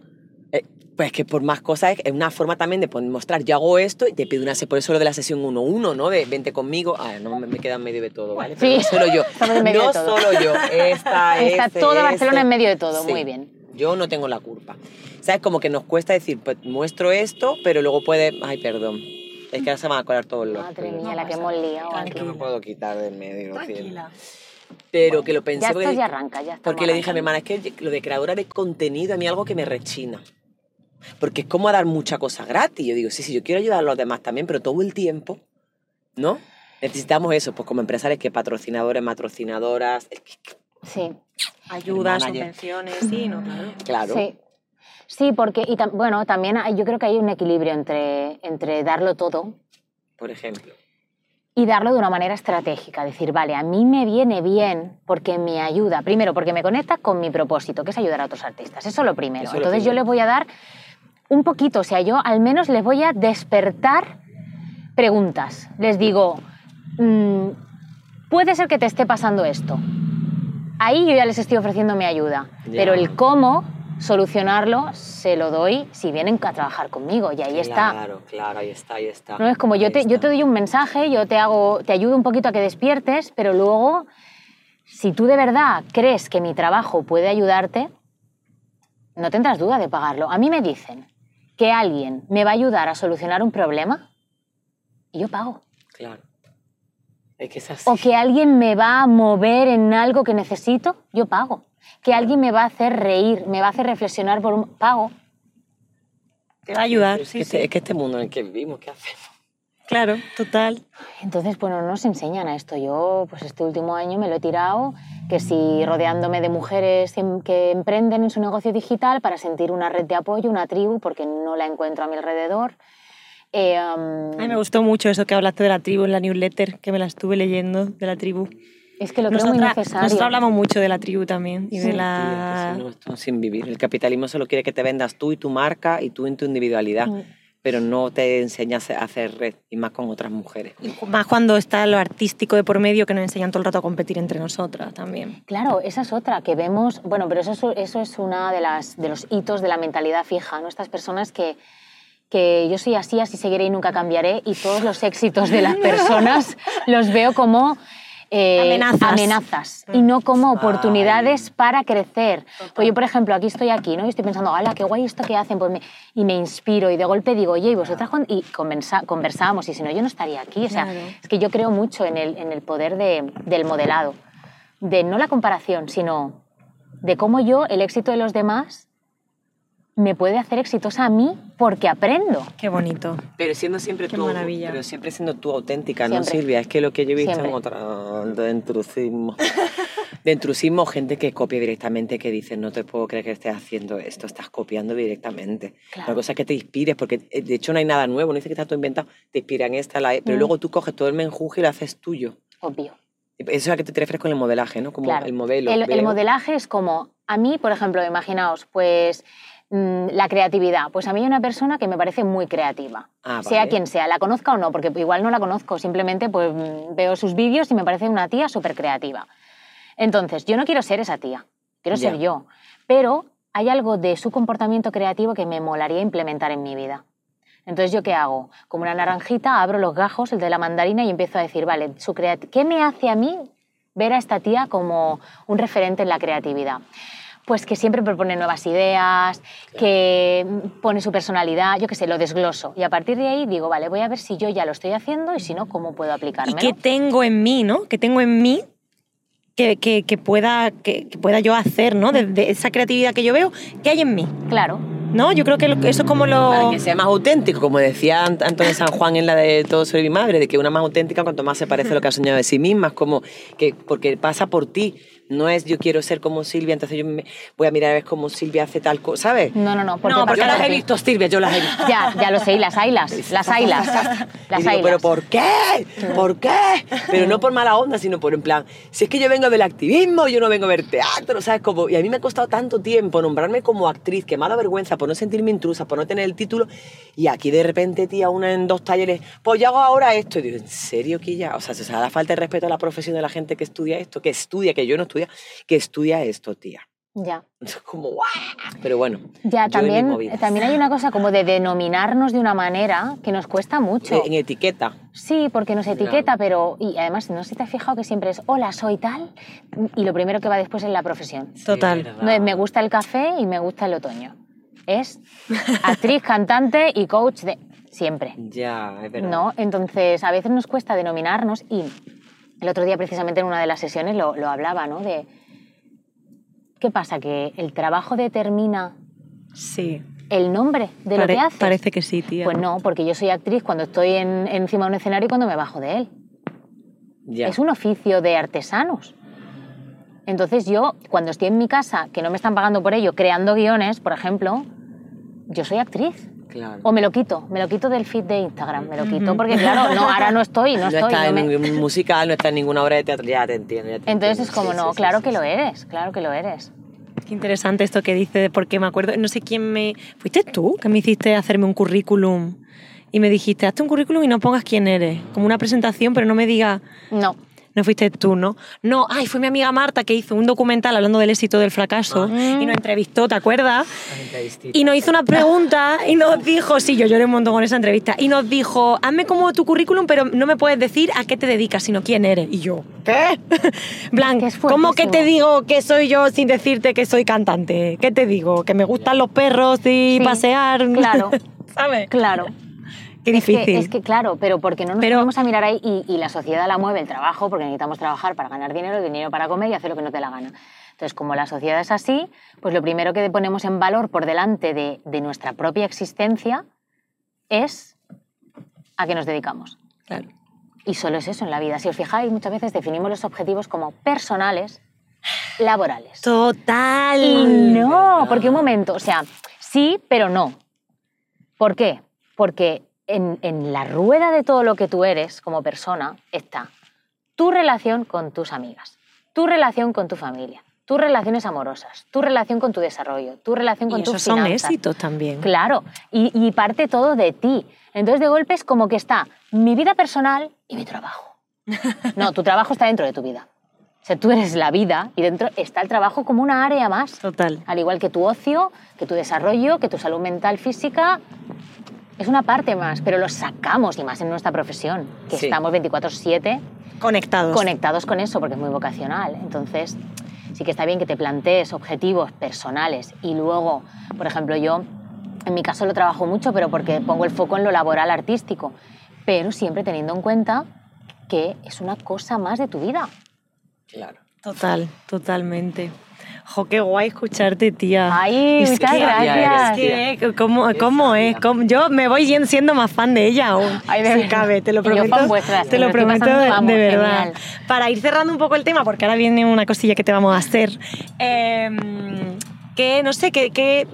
Eh, pues que por más cosas es una forma también de mostrar, yo hago esto y te pido una por eso lo de la sesión 1-1, ¿no? De vente conmigo. Ah, no, me, me queda en medio de todo, ¿vale? Pero Sí. no solo yo. No solo yo. Esta, Está este, toda Barcelona este. en medio de todo, Sí. muy bien. Yo no tengo la culpa. ¿Sabes? Como que nos cuesta decir, pues muestro esto, pero luego puede. Ay, perdón. Es que ahora se van a colar todos los. Madre mía, No la que hemos liado. No me puedo quitar del medio. Tranquila. Pero que lo pensé. Ya porque, ya arranca, ya porque le dije a mi hermana, es que lo de creadora de contenido a mí es algo que me rechina. Porque es como dar mucha cosa gratis. Yo digo, sí, sí, yo quiero ayudar a los demás también, pero todo el tiempo, ¿no? Necesitamos eso, pues como empresarios, que patrocinadores, patrocinadoras. Sí. Ayudas, subvenciones, sí, no, claro. Claro. Sí. Sí, porque, y tam- bueno, también hay- yo creo que hay un equilibrio entre, entre darlo todo Por ejemplo. y darlo de una manera estratégica. Decir, vale, a mí me viene bien porque me ayuda. Primero, porque me conecta con mi propósito, que es ayudar a otros artistas. Eso es lo primero. Eso es lo Entonces yo les voy a dar un poquito, o sea, yo al menos les voy a despertar preguntas. Les digo, mm, puede ser que te esté pasando esto. Ahí yo ya les estoy ofreciendo mi ayuda. Pero el cómo solucionarlo se lo doy si vienen a trabajar conmigo y ahí está. Claro, claro, ahí está, ahí está. No es como yo te, yo te doy un mensaje, yo te hago, te ayudo un poquito a que despiertes, pero luego, si tú de verdad crees que mi trabajo puede ayudarte, no tendrás duda de pagarlo. A mí me dicen que alguien me va a ayudar a solucionar un problema y yo pago. Claro. Es que es así. O que alguien me va a mover en algo que necesito, yo pago. Que alguien me va a hacer reír, me va a hacer reflexionar por un pago. Te va a ayudar, Es, sí, que sí. este, es que este mundo en el que vivimos, ¿qué hacemos? Claro, total. Entonces, bueno, no nos enseñan a esto. Yo, pues este último año me lo he tirado, que si rodeándome de mujeres em- que emprenden en su negocio digital para sentir una red de apoyo, una tribu, porque no la encuentro a mi alrededor. Eh, um, A mí me gustó mucho eso que hablaste de la tribu en la newsletter, que me la estuve leyendo, de la tribu. Es que lo creo muy Nosotras, necesario. nosotros hablamos mucho de la tribu también y Sí. de la... Tía, que si no, sin vivir. El capitalismo solo quiere que te vendas tú y tu marca y tú en tu individualidad, Mm. pero no te enseñas a hacer red, y más con otras mujeres. Más cuando está lo artístico de por medio que nos enseñan todo el rato a competir entre nosotras también. Claro, esa es otra que vemos, bueno, pero eso es, eso es una de, las, de los hitos de la mentalidad fija, ¿no? Estas personas que, que yo soy así, así seguiré y nunca cambiaré y todos los éxitos de las personas los veo como eh, Amenazas. amenazas y no como oportunidades para crecer. Pues yo, por ejemplo, aquí estoy aquí, ¿no? Y estoy pensando, ¡hala, qué guay esto que hacen! Pues me- y me inspiro y de golpe digo, oye, ¿y vosotras? cuándo?". Y conversa- conversamos y si no, yo no estaría aquí. O sea, Claro. es que yo creo mucho en el, en el poder de- del modelado de no la comparación, sino de cómo yo el éxito de los demás me puede hacer exitosa a mí porque aprendo. Qué bonito. Pero siendo siempre Qué tú, maravilla. pero siempre siendo tú auténtica, ¿no, Siempre. Silvia? Es que lo que yo he visto Siempre. en otra de intrusismo, de intrusismo, gente que copia directamente, que dice, no te puedo creer que estés haciendo esto, estás copiando directamente. Claro. La cosa es que te inspires, porque eh, de hecho no hay nada nuevo, no dice que está todo inventado, te inspiran esta, la, pero Mm. luego tú coges todo el menjuje y lo haces tuyo. Obvio. Eso es a que te refieres con el modelaje, ¿no? Como Claro. el modelo. El, el modelaje es como, a mí, por ejemplo, imaginaos, pues mm, la creatividad. Pues a mí hay una persona que me parece muy creativa. Ah, Sea vale. quien sea, la conozca o no, porque igual no la conozco, simplemente pues mm, veo sus vídeos y me parece una tía súper creativa. Entonces, yo no quiero ser esa tía, quiero ser yo, pero hay algo de su comportamiento creativo que me molaría implementar en mi vida. Entonces, ¿yo qué hago? Como una naranjita, abro los gajos, el de la mandarina, y empiezo a decir, vale, su ¿qué me hace a mí ver a esta tía como un referente en la creatividad? Pues que siempre propone nuevas ideas, que pone su personalidad, yo qué sé, lo desgloso. Y a partir de ahí digo, vale, voy a ver si yo ya lo estoy haciendo y si no, cómo puedo ¿Y aplicármelo. qué tengo en mí, no? ¿Qué tengo en mí que, que- que pueda, que, que pueda yo hacer, ¿no? De, de esa creatividad que yo veo, ¿qué hay en mí? Claro, ¿No? Yo creo que eso es como lo... Para que sea más auténtico, como decía Ant- Antonio San Juan en la de Todo sobre mi madre, de que una más auténtica cuanto más se parece a lo que ha soñado de sí misma, es como que porque pasa por ti, no es yo quiero ser como Silvia, entonces yo me voy a mirar a ver cómo Silvia hace tal cosa, ¿sabes? no, no, no. Porque No, pasa yo las he visto, Silvia, yo las he visto. Ya, ya lo sé, y las ailas, las ailas, Y las digo, ailas. pero ¿por qué? ¿Por qué? Pero no por mala onda, sino por en plan, si es que yo vengo del activismo, yo no vengo a ver teatro, ¿sabes? Como, y a mí me ha costado tanto tiempo nombrarme como actriz, que me ha dado vergüenza por no sentirme intrusa, por no tener el título, y aquí de repente, tía, una en dos talleres, pues yo hago ahora esto. Y digo, ¿en serio que ya? O sea, se da falta de respeto a la profesión de la gente que estudia esto, que estudia, que yo no estudia, que estudia esto, tía. Ya. Es como, ¡guau! Pero bueno. Ya, yo en mis también, también hay una cosa como de denominarnos de una manera que nos cuesta mucho. En etiqueta. Sí, porque nos etiqueta, pero. Y además, no sé si te has fijado que siempre es hola, soy tal. Y lo primero que va después es la profesión. Total. Sí, No es me gusta el café y me gusta el otoño. Es actriz, cantante y coach de. Siempre. Ya, es verdad. ¿No? Entonces, a veces nos cuesta denominarnos y el otro día, precisamente en una de las sesiones, lo, lo hablaba, ¿no? De. ¿Qué pasa? Que el trabajo determina Sí. el nombre de lo que haces. Parece que sí, tía. Pues no, porque yo soy actriz cuando estoy en- encima de un escenario y cuando me bajo de él. Ya. Es un oficio de artesanos. Entonces yo, cuando estoy en mi casa, que no me están pagando por ello, creando guiones, por ejemplo, yo soy actriz. Claro. O me lo quito, me lo quito del feed de Instagram, me lo quito porque claro, no, ahora no estoy, no, no estoy. está no en me- un musical, no está en ninguna obra de teatro. Ya te entiendo. ya te Entonces entiendo. es como, Sí, no, sí, claro sí, que sí, lo eres, claro que lo eres. Qué interesante esto que dice, porque me acuerdo, no sé quién me... ¿Fuiste tú que me hiciste hacerme un currículum? Y me dijiste, hazte un currículum y no pongas quién eres. Como una presentación, pero no me digas... No, No fuiste tú, ¿no? No, ay, fue mi amiga Marta que hizo un documental hablando del éxito del fracaso Ah. y nos entrevistó, ¿te acuerdas? Y nos hizo una pregunta y nos dijo, sí, yo lloré un montón con esa entrevista, y nos dijo, hazme como tu currículum, pero no me puedes decir a qué te dedicas, sino quién eres. Y yo, ¿qué? Blanc, Que es ¿cómo que te digo que soy yo sin decirte que soy cantante? ¿Qué te digo? Que me gustan los perros y Sí, pasear. claro. ¿Sabes? claro. Qué Es que-. Es que, claro, pero porque no nos Pero- ponemos a mirar ahí y, y la sociedad la mueve el trabajo, porque necesitamos trabajar para ganar dinero, dinero para comer y hacer lo que nos dé la gana. Entonces, como la sociedad es así, pues lo primero que ponemos en valor por delante de, de nuestra propia existencia es a qué nos dedicamos. Claro. Y solo es eso en la vida. Si os fijáis, muchas veces definimos los objetivos como personales, laborales. Total. Y no, porque un momento, o sea, sí, pero no. ¿Por qué? Porque en, en la rueda de todo lo que tú eres como persona está tu relación con tus amigas, tu relación con tu familia, tus relaciones amorosas, tu relación con tu desarrollo, tu relación con Y tus esos son finanzas. éxitos también. Claro, y, y parte todo de ti. Entonces, de golpe es como que está mi vida personal y mi trabajo. No, tu trabajo está dentro de tu vida. O sea, tú eres la vida y dentro está el trabajo como una área más. Total. Al igual que tu ocio, que tu desarrollo, que tu salud mental, física, es una parte más, pero lo sacamos y más en nuestra profesión, que Sí. estamos 24/7 Conectados. conectados con eso porque es muy vocacional. Entonces, sí que está bien que te plantees objetivos personales y luego, por ejemplo, yo en mi caso lo trabajo mucho, pero porque pongo el foco en lo laboral artístico, pero siempre teniendo en cuenta que es una cosa más de tu vida. Claro. Total, totalmente. Jo, qué guay escucharte, tía. Ay, Es muchas que- gracias. Es que, ¿cómo, cómo es? ¿Cómo- Yo me voy siendo más fan de ella aún. Ay, de si verdad. cabe, te lo yo prometo. te lo prometo de, vamos, de verdad. genial. Para ir cerrando un poco el tema, porque ahora viene una cosilla que te vamos a hacer. Eh, que, no sé, que... que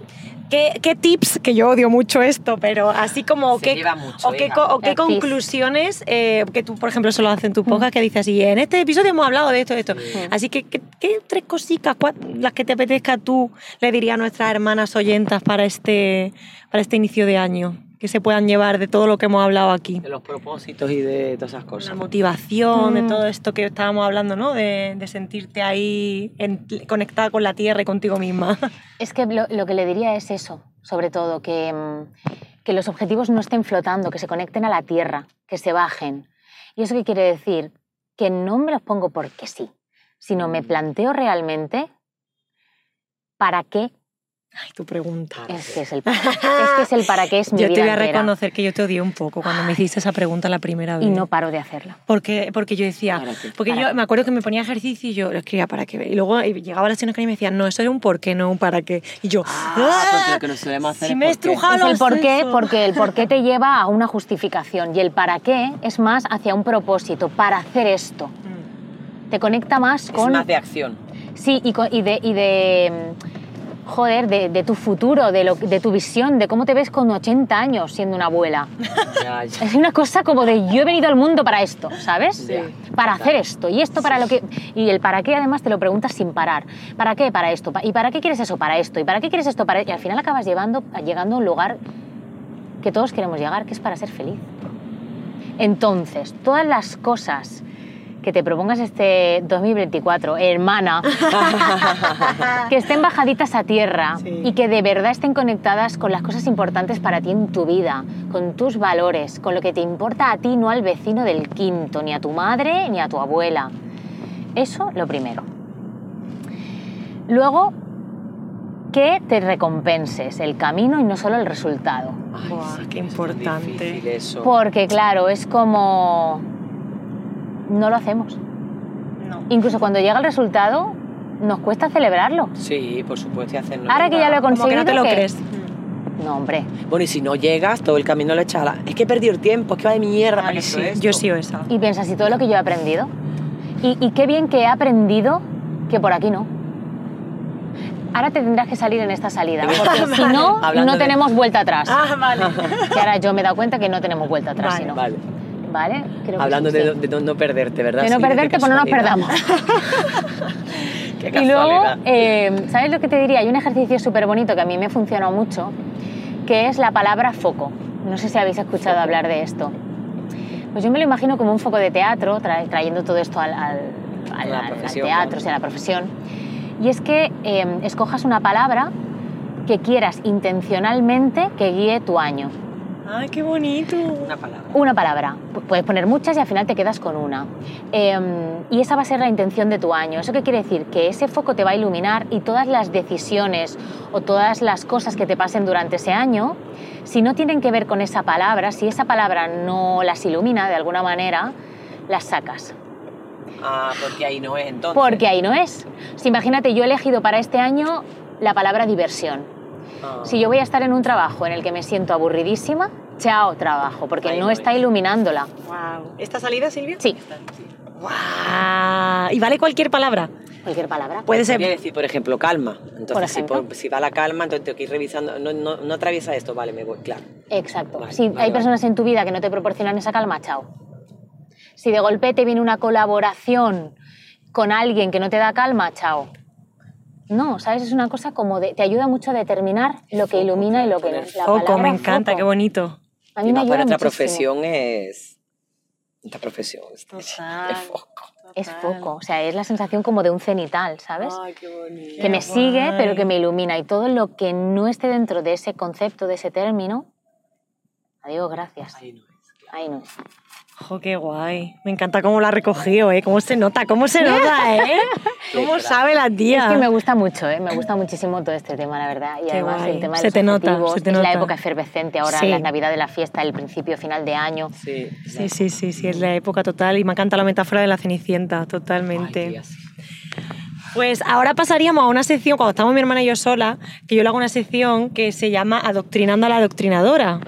¿Qué, qué tips, que yo odio mucho esto, pero así como Se qué, lleva mucho, o qué, o qué conclusiones, eh, que tú, por ejemplo, solo haces en tus podcast, que dices así, en este episodio hemos hablado de esto, de esto. Así que, ¿qué, qué tres cositas, las que te apetezca tú, le dirías a nuestras hermanas oyentas para este, para este inicio de año? Que se puedan llevar de todo lo que hemos hablado aquí. De los propósitos y de todas esas La cosas. motivación, de Mm. todo esto que estábamos hablando, ¿no? De, de sentirte ahí en- conectada con la tierra y contigo misma. Es que lo, lo que le diría es eso, sobre todo, que, mm, que los objetivos no estén flotando, que se conecten a la tierra, que se bajen. ¿Y eso qué quiere decir? Que no me los pongo porque sí, sino me planteo realmente para qué Ay, tu pregunta. es que es el, es que es el para qué es mi Yo vida te voy a entera. reconocer que yo te odié un poco cuando me hiciste esa pregunta la primera vez. Y no paro de hacerla. Porque, porque yo decía, ¿Para qué? porque ¿Para yo qué? me acuerdo que me ponía ejercicio y yo lo escribía para qué. Y luego llegaba la señora que me decía, no, eso era un por qué, no un para qué. Y yo, Ah, porque lo que nos solemos hacer Si es me he Es el por qué, porque el por qué te lleva a una justificación y el para qué es más hacia un propósito, para hacer esto. Mm. Te conecta más Es con... más de acción. Sí, y, co- y de... Y de joder, de, de tu futuro, de, lo, de tu visión, de cómo te ves con 80 años siendo una abuela. Es una cosa como de yo he venido al mundo para esto, ¿sabes? Para hacer esto y esto para lo que... Y el para qué además te lo preguntas sin parar. ¿Para qué? Para esto. ¿Y para qué quieres eso? Para esto. ¿Y para qué quieres esto? Para... Y al final acabas llevando, llegando a un lugar que todos queremos llegar, que es para ser feliz. Entonces, todas las cosas que te propongas este 2024, hermana, que estén bajaditas a tierra Sí. y que de verdad estén conectadas con las cosas importantes para ti en tu vida, con tus valores, con lo que te importa a ti, no al vecino del quinto, ni a tu madre, ni a tu abuela. Eso lo primero. Luego, que te recompenses el camino y no solo el resultado. Ay, Buah, sí, qué es importante. eso. Porque claro, es como... No lo hacemos. No. Incluso cuando llega el resultado, nos cuesta celebrarlo. Sí, por supuesto, y hacerlo. Ahora que ya lo he Como que conseguido... no te lo ¿qué? crees. No, hombre. Bueno, y si no llegas, todo el camino le echas la... Es que he perdido el tiempo, es que va de mierda para sí, esto, yo he sido esa. Y piensas, ¿y todo lo que yo he aprendido? Y, y qué bien que he aprendido que por aquí no. Ahora te tendrás que salir en esta salida, porque si no, Hablando no de- tenemos vuelta atrás. Ah, vale. Que ahora yo me he dado cuenta que no tenemos vuelta atrás, Vale, si no. Vale. ¿Vale? Creo que Hablando sí, de, no- de no, no perderte, ¿verdad? De no Sí, perderte, pues no nos perdamos. Qué Y luego, eh, ¿sabes lo que te diría? Hay un ejercicio súper bonito que a mí me funcionó mucho, que es la palabra foco. No sé si habéis escuchado hablar de esto. Pues yo me lo imagino como un foco de teatro, tra- trayendo todo esto al, al- al- al- teatro, claro. o sea, a la profesión. Y es que eh, escojas una palabra que quieras intencionalmente que guíe tu año. Ay, qué bonito. Una palabra. Una palabra. Pu- Puedes poner muchas y al final te quedas con una. Eh, y esa va a ser la intención de tu año. ¿Eso qué quiere decir? Que ese foco te va a iluminar y todas las decisiones o todas las cosas que te pasen durante ese año, si no tienen que ver con esa palabra, si esa palabra no las ilumina de alguna manera, las sacas. Ah, porque ahí no es entonces. Porque ahí no es. Si imagínate, yo he elegido para este año la palabra diversión. Ah. Si yo voy a estar en un trabajo en el que me siento aburridísima, chao trabajo, porque Ahí no no está es. iluminándola. Wow. ¿Esta salida, Silvia? Sí, Wow. ¿Y vale cualquier palabra? cualquier palabra. Puede ser. Podría decir, por ejemplo, calma. Entonces, Por si, ejemplo. por- si va la calma, entonces tengo que ir revisando. No, no, no atraviesa esto, vale, me voy, claro. Exacto. Vale, si vale, hay vale. personas en tu vida que no te proporcionan esa calma, chao. Si de golpe te viene una colaboración con alguien que no te da calma, chao. No, ¿sabes? Es una cosa como de... Te ayuda mucho a determinar lo que foco, ilumina y lo que no. La Foco, palabra me encanta, foco. qué bonito. A y mí me más ayuda para nuestra muchísimo. profesión es. Esta profesión es, Total. es foco. Es foco. O sea, es la sensación como de un cenital, ¿sabes? Ay, qué bonito. que me sigue, pero que me ilumina. Y todo lo que no esté dentro de ese concepto, de ese término, adiós, gracias. Ahí no Ahí no es. Jo, qué guay. Me encanta cómo la ha recogido, ¿eh? Cómo se nota, cómo se nota, ¿eh? Cómo sabe la tía. Es que me gusta mucho, ¿eh? me gusta muchísimo todo este tema, la verdad. Y Qué además guay. el tema de Se los te nota, se te es la nota. época efervescente ahora, Sí. la Navidad de la fiesta, el principio, final de año. Sí. Sí, sí, sí, sí, es la época total. Y me encanta la metáfora de la Cenicienta, Ay, totalmente. tía, sí. Pues ahora pasaríamos a una sección, cuando estamos mi hermana y yo sola, que yo le hago una sección que se llama Adoctrinando a la Adoctrinadora.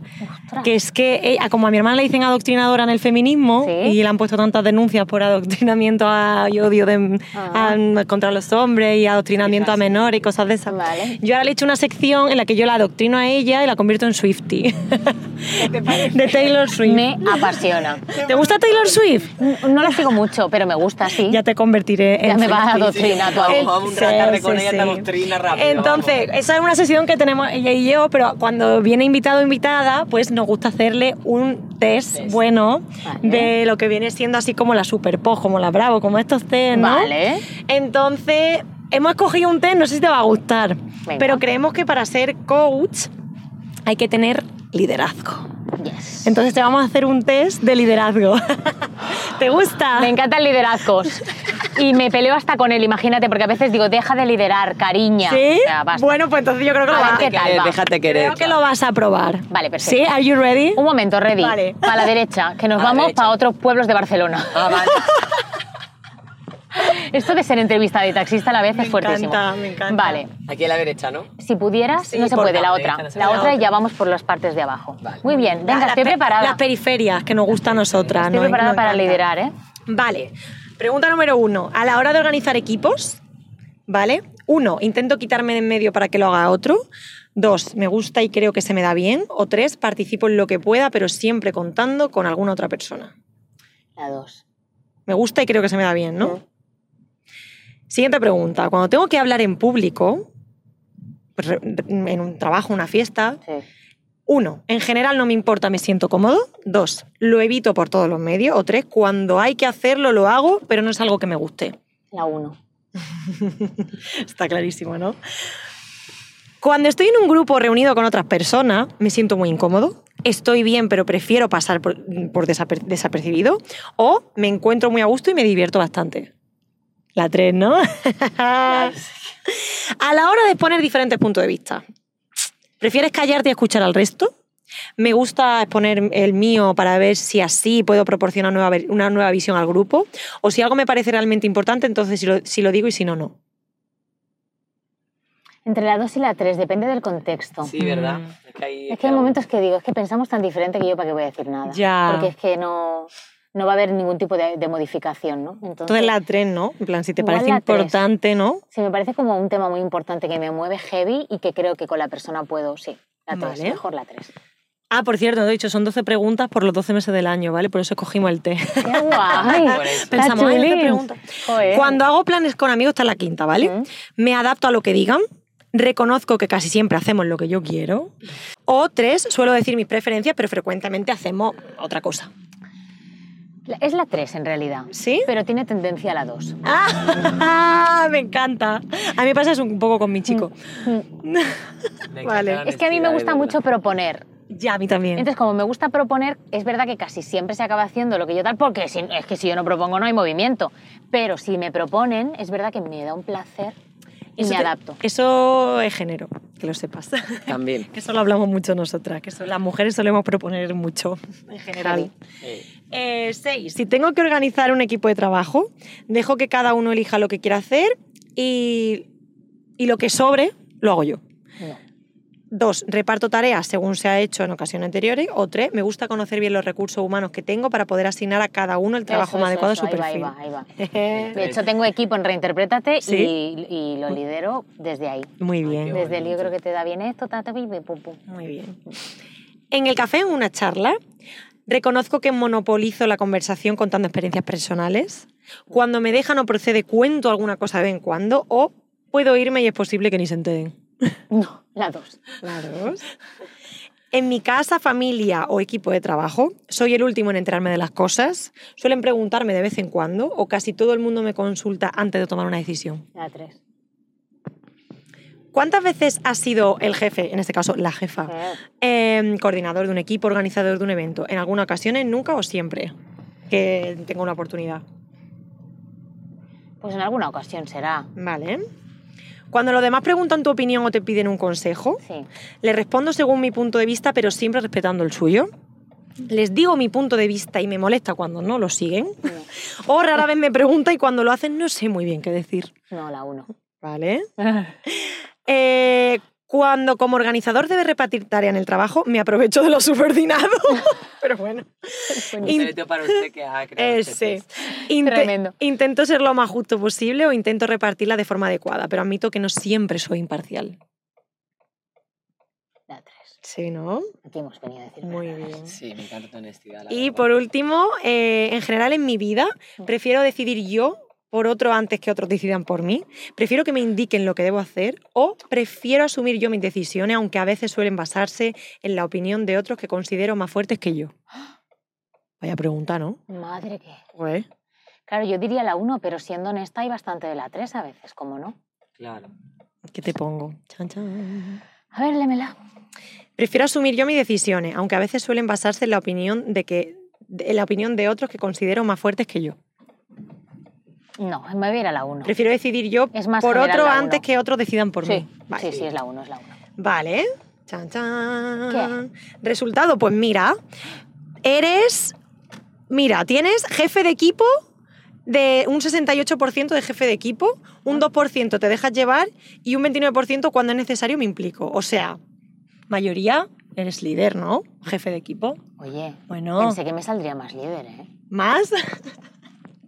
Ostras. Que es que, ella- como a mi hermana le dicen adoctrinadora en el feminismo Sí. y le han puesto tantas denuncias por adoctrinamiento a- y odio de- Ah. a- contra los hombres y adoctrinamiento a menores y cosas de esas. Vale. Yo ahora le he hecho una sección en la que yo la adoctrino a ella y la convierto en Swiftie. de Taylor Swift. Me apasiona. ¿Te gusta Taylor Swift? No lo sigo mucho, pero me gusta, sí. Ya te convertiré en Ya me vas a adoctrinar. Vamos, vamos un Sí, con ella, sí. doctrina rápido. Entonces, esa es una sesión que tenemos ella y yo, pero cuando viene invitado o invitada, pues nos gusta hacerle un test, Test. bueno Vale. de lo que viene siendo así como la Super Pop, como la Bravo, como estos test, ¿no? Vale. Entonces, hemos escogido un test, no sé si te va a gustar, Venga. pero creemos que para ser coach hay que tener liderazgo. Yes. Entonces te vamos a hacer un test de liderazgo. ¿Te gusta? Me encantan liderazgos. Y me peleo hasta con él, imagínate, porque a veces digo, deja de liderar, cariña. ¿Sí? O sea, basta. Bueno, pues entonces yo creo que lo A ver vas qué tal va. Déjate querer. Creo que lo vas a probar. Vale, perfecto. ¿Sí? ¿Are you ready? Un momento, ready. Vale. Para la derecha, que nos A vamos para otros pueblos de Barcelona. Ah, vale. Esto de ser entrevista de taxista a la vez Me es fuertísimo. encanta, me encanta. Vale. Aquí a la derecha, ¿no? Si pudieras, Sí, no se puede, la la derecha, otra. no La otra La y ya vamos por las partes de abajo. Vale. Muy bien, venga, Las estoy preparada. Las periferias que nos gusta a nosotras. Estoy ¿no? preparada para encanta. liderar, ¿eh? Vale. Pregunta número uno. A la hora de organizar equipos, ¿vale? Uno, intento quitarme de en medio para que lo haga otro. Dos, me gusta y creo que se me da bien. O tres, participo en lo que pueda, pero siempre contando con alguna otra persona. La dos. Me gusta y creo que se me da bien, ¿no? Siguiente pregunta. Cuando tengo que hablar en público, pues, en un trabajo, una fiesta, Sí. uno, en general no me importa, me siento cómodo. Dos, lo evito por todos los medios. O tres, cuando hay que hacerlo, lo hago, pero no es algo que me guste. La uno. Está clarísimo, ¿no? Cuando estoy en un grupo reunido con otras personas, me siento muy incómodo. Estoy bien, pero prefiero pasar por, por desaper- desapercibido. O me encuentro muy a gusto y me divierto bastante. La 3, ¿no? a la hora de exponer diferentes puntos de vista, ¿prefieres callarte y escuchar al resto? Me gusta exponer el mío para ver si así puedo proporcionar nueva una nueva visión al grupo. O si algo me parece realmente importante, entonces si lo, si lo digo y si no, no. Entre la dos y la tres, depende del contexto. Sí, ¿verdad? Es que hay, Es que hay momentos que digo, es que pensamos tan diferente que yo para qué voy a decir nada. Ya. Porque es que no, no va a haber ningún tipo de, de modificación, ¿no? Entonces, Entonces la 3, ¿no? En plan, si te parece importante, ¿no? sí, me parece como un tema muy importante que me mueve heavy y que creo que con la persona puedo, sí. La tres, Vale. mejor la tres. Ah, por cierto, no he dicho, son 12 preguntas por los 12 meses del año, ¿vale? Por eso escogimos el té. ¡Qué guay! Pensamos, ay, 12 chulín. preguntas. Joder. Cuando hago planes con amigos, está la quinta, ¿vale? Mm. Me adapto a lo que digan, reconozco que casi siempre hacemos lo que yo quiero. O tres, suelo decir mis preferencias, pero frecuentemente hacemos otra cosa. Es la tres en realidad. ¿Sí? Pero tiene tendencia a la dos. ¡Ah! Me encanta. A mí me pasa eso un poco con mi chico. Mm. Me Vale. Es que a mí me gusta mucho proponer. Ya, a mí también. Entonces, como me gusta proponer, es verdad que casi siempre se acaba haciendo lo que yo tal, porque si- es que si yo no propongo no hay movimiento. Pero si me proponen, es verdad que me da un placer y Eso me te- adapto. Eso es género, que lo sepas. También. Eso lo hablamos mucho nosotras, que so- las mujeres solemos proponer mucho en general. Eh, Eh, seis, si tengo que organizar un equipo de trabajo, dejo que cada uno elija lo que quiera hacer y, y lo que sobre lo hago yo. No. Dos, reparto tareas según se ha hecho en ocasiones anteriores. O tres, me gusta conocer bien los recursos humanos que tengo para poder asignar a cada uno el trabajo Eso, más eso, adecuado eso, a su ahí va, ahí perfil. va, ahí va. De hecho, tengo equipo en Reinterprétate Sí. y, y lo lidero desde ahí. Muy bien. Desde el creo que te da bien esto, ta, ta, pi, pi, pum, pum. Muy bien. En el café, en una charla, reconozco que monopolizo la conversación contando experiencias personales. Cuando me dejan o procede, cuento alguna cosa de vez en cuando. O puedo irme y es posible que ni se enteren. No, la dos. En mi casa, familia o equipo de trabajo, soy el último en enterarme de las cosas. Suelen preguntarme de vez en cuando o casi todo el mundo me consulta antes de tomar una decisión. La tres. ¿Cuántas veces has sido el jefe, en este caso la jefa, eh, coordinador de un equipo, organizador de un evento? ¿En alguna ocasión, nunca o siempre que tengo una oportunidad? Pues en alguna ocasión será. Vale. Cuando los demás preguntan tu opinión o te piden un consejo, Sí. le respondo según mi punto de vista, pero siempre respetando el suyo. les digo mi punto de vista y me molesta cuando no lo siguen. O rara vez me pregunta y cuando lo hacen no sé muy bien qué decir. No, la uno. ¿Vale? Eh, cuando como organizador debe repartir tarea en el trabajo, me aprovecho de lo subordinado. Pero bueno. Secreto para usted que ha creado Eh, este sí. Tremendo. Intento ser lo más justo posible o intento repartirla de forma adecuada, pero admito que no siempre soy imparcial. La tres. Sí, ¿no? Aquí hemos venido a decir Muy bien. Sí, me encanta tu honestidad. la Y verdad. por último, eh, en general en mi vida, prefiero decidir yo por otro antes que otros decidan por mí. Prefiero que me indiquen lo que debo hacer o prefiero asumir yo mis decisiones, aunque a veces suelen basarse en la opinión de otros que considero más fuertes que yo. Vaya pregunta, ¿no? Madre que. Joder. Claro, yo diría la uno, pero siendo honesta hay bastante de la tres a veces, ¿cómo no? Claro. ¿Qué te pongo? Chan, chan. A ver, lémela. Prefiero asumir yo mis decisiones, aunque a veces suelen basarse en la opinión de que de- en la opinión de otros que considero más fuertes que yo. No, me voy a ir a la uno. Prefiero decidir yo Es más por otro antes que otros decidan por sí, mí. Vale. sí, sí, es la uno, es la uno. Vale. Chan, chan. Resultado, pues mira, eres. Mira, tienes jefe de equipo de un 68% de jefe de equipo, un 2% te dejas llevar y un 29% cuando es necesario me implico. O sea, mayoría eres líder, ¿no? Jefe de equipo. Oye, Bueno. pensé que me saldría más líder, ¿eh? Más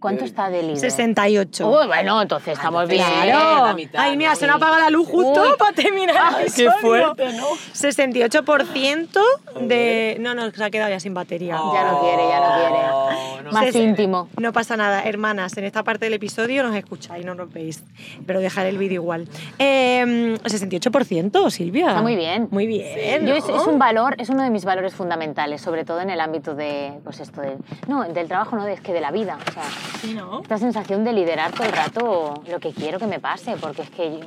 ¿Cuánto está de líder? 68. Uy, bueno, entonces estamos bien. Claro. mitad, Ay, mira, se me apaga la luz justo Uy. para terminar. el Qué fuerte, ¿no? 68% de. No, no, se ha quedado ya sin batería. Ya no quiere, ya no quiere. Oh, no Más sé. íntimo. No pasa nada, hermanas. En esta parte del episodio nos escucháis, no nos veis. Pero dejaré el vídeo igual. Eh, 68%, Silvia. Está muy bien. Muy bien. Yo ¿no? es, es un valor, es uno de mis valores fundamentales, sobre todo en el ámbito de, pues esto de, no, del trabajo, no, es que de la vida. O sea, Sí, ¿no? esta sensación de liderar todo el rato lo que quiero que me pase, porque es que,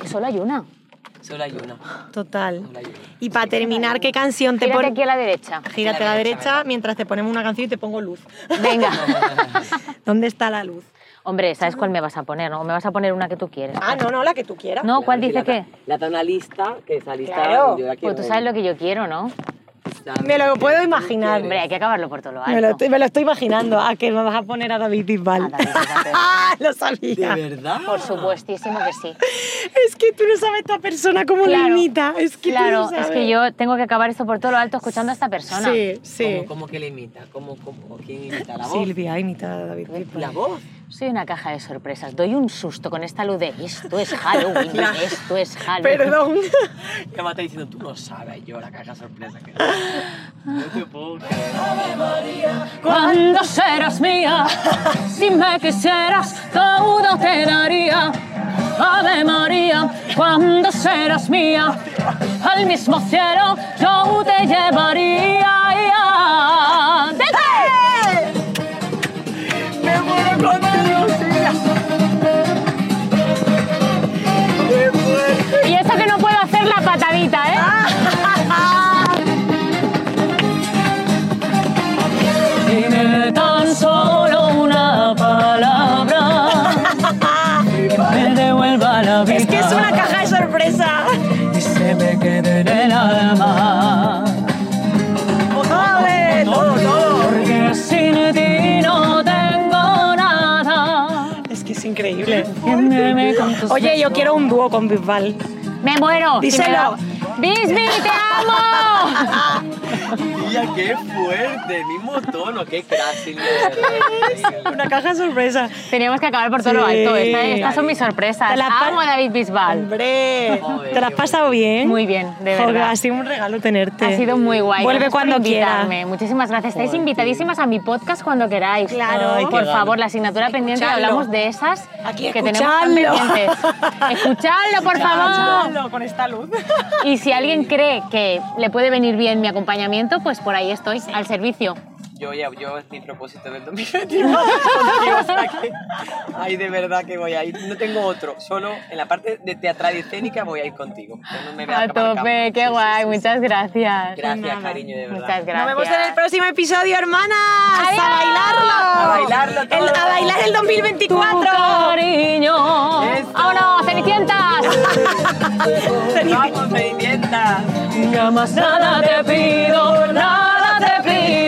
que solo hay una. Solo hay una. Total. Solo hay una. Y para terminar, ¿qué canción te Gírate pones? aquí a la derecha. Gírate a la A la derecha derecha, mientras te ponemos una canción y te pongo luz. Venga. ¿Dónde está la luz? Hombre, ¿sabes cuál me vas a poner? ¿No? ¿Me vas a poner una que tú quieres? Ah, no, no, la que tú quieras. No, ¿cuál dice La- qué? La da una lista, que esa lista Claro. yo la quiero Pues tú sabes lo que yo quiero, ¿no? Me lo puedo imaginar. Hombre, hay que acabarlo por todo lo alto. Me lo, estoy, me lo estoy imaginando. A que me vas a poner a David Bisbal. A Bisbal. lo sabía. ¿De verdad? Por supuestísimo que sí. Es que tú no sabes esta persona cómo Claro. la imita. Es que tú Claro, no sabes. es que yo tengo que acabar esto por todo lo alto escuchando a esta persona. Sí, sí. ¿Cómo, cómo que le imita? ¿Cómo, cómo, ¿Quién imita la voz? Silvia imita a David Bisbal. ¿La voz? Soy una caja de sorpresas. Doy un susto con esta luz de esto es Halloween, esto es Halloween. Perdón. Que me está diciendo, tú no sabes yo la caja sorpresa que No te puedo creer. Cuando serás mía, si me quisieras, todo te daría. Ave María, cuando serás mía, al mismo cielo yo te llevaría. Me eso que no puedo hacer la patadita, ¿eh? Dime tan solo una palabra que me devuelva la vida Es que es una caja de sorpresa. y se me quede en el alma. ¡Vale! Todo, todo. Porque sin ti no tengo nada. Es que es increíble. Oye, yo quiero un dúo con Bisbal. Me muero. Díselo. lo- Bisbi, te amo. Tía, qué fuerte, mismo tono, qué verdad. Una caja de sorpresa. Teníamos que acabar por todo lo alto. Esta- estas son mis sorpresas. Te pa- Amo a David Bisbal. Hombre, Joder, ¿te la has pasado bien? Muy bien, de Joder, verdad. ha sido un regalo tenerte. Ha sido muy guay. Vuelve Gracias por cuando quieras. invitarme. Muchísimas gracias. Estáis invitadísas a mi podcast cuando queráis. Claro. Ay, qué Por favor, la asignatura pendiente Escuchadlo. hablamos de esas Aquí, que tenemos tan escuchadlo. pendientes. Escuchadlo, por favor. Escuchadlo con esta luz. Y si alguien cree que le puede venir bien mi acompañamiento, pues por ahí estoy, al servicio. Yo, ya, yo es mi propósito del 2021 contigo, o sea que ay, de verdad que voy a ir. No tengo otro, solo en la parte de teatral y escénica voy a ir contigo. no me A tope, qué Sí, guay, sí, sí. muchas gracias. Gracias, Nada. cariño, de verdad. Muchas gracias. Nos vemos en el próximo episodio, hermanas. Adiós. A bailarlo. A bailarlo todo. El- a bailar el Tu 2024. cariño. Eso. ¡Vámonos, cenicientas! ¡Vamos, Cenicienta! Ya más nada te pido, nada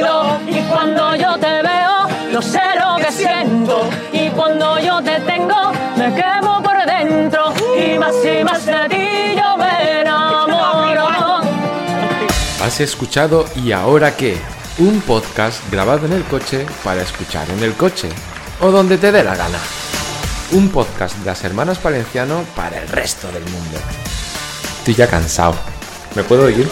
latido. Y cuando yo te veo, no sé lo que siento. Y cuando yo te tengo, me quemo por dentro. Y más y más de ti yo me enamoro. Has escuchado ¿Y ahora qué? Un podcast grabado en el coche para escuchar en el coche o donde te dé la gana. Un podcast de las hermanas Valenciano para el resto del mundo. Estoy ya cansado. ¿Me puedo ir?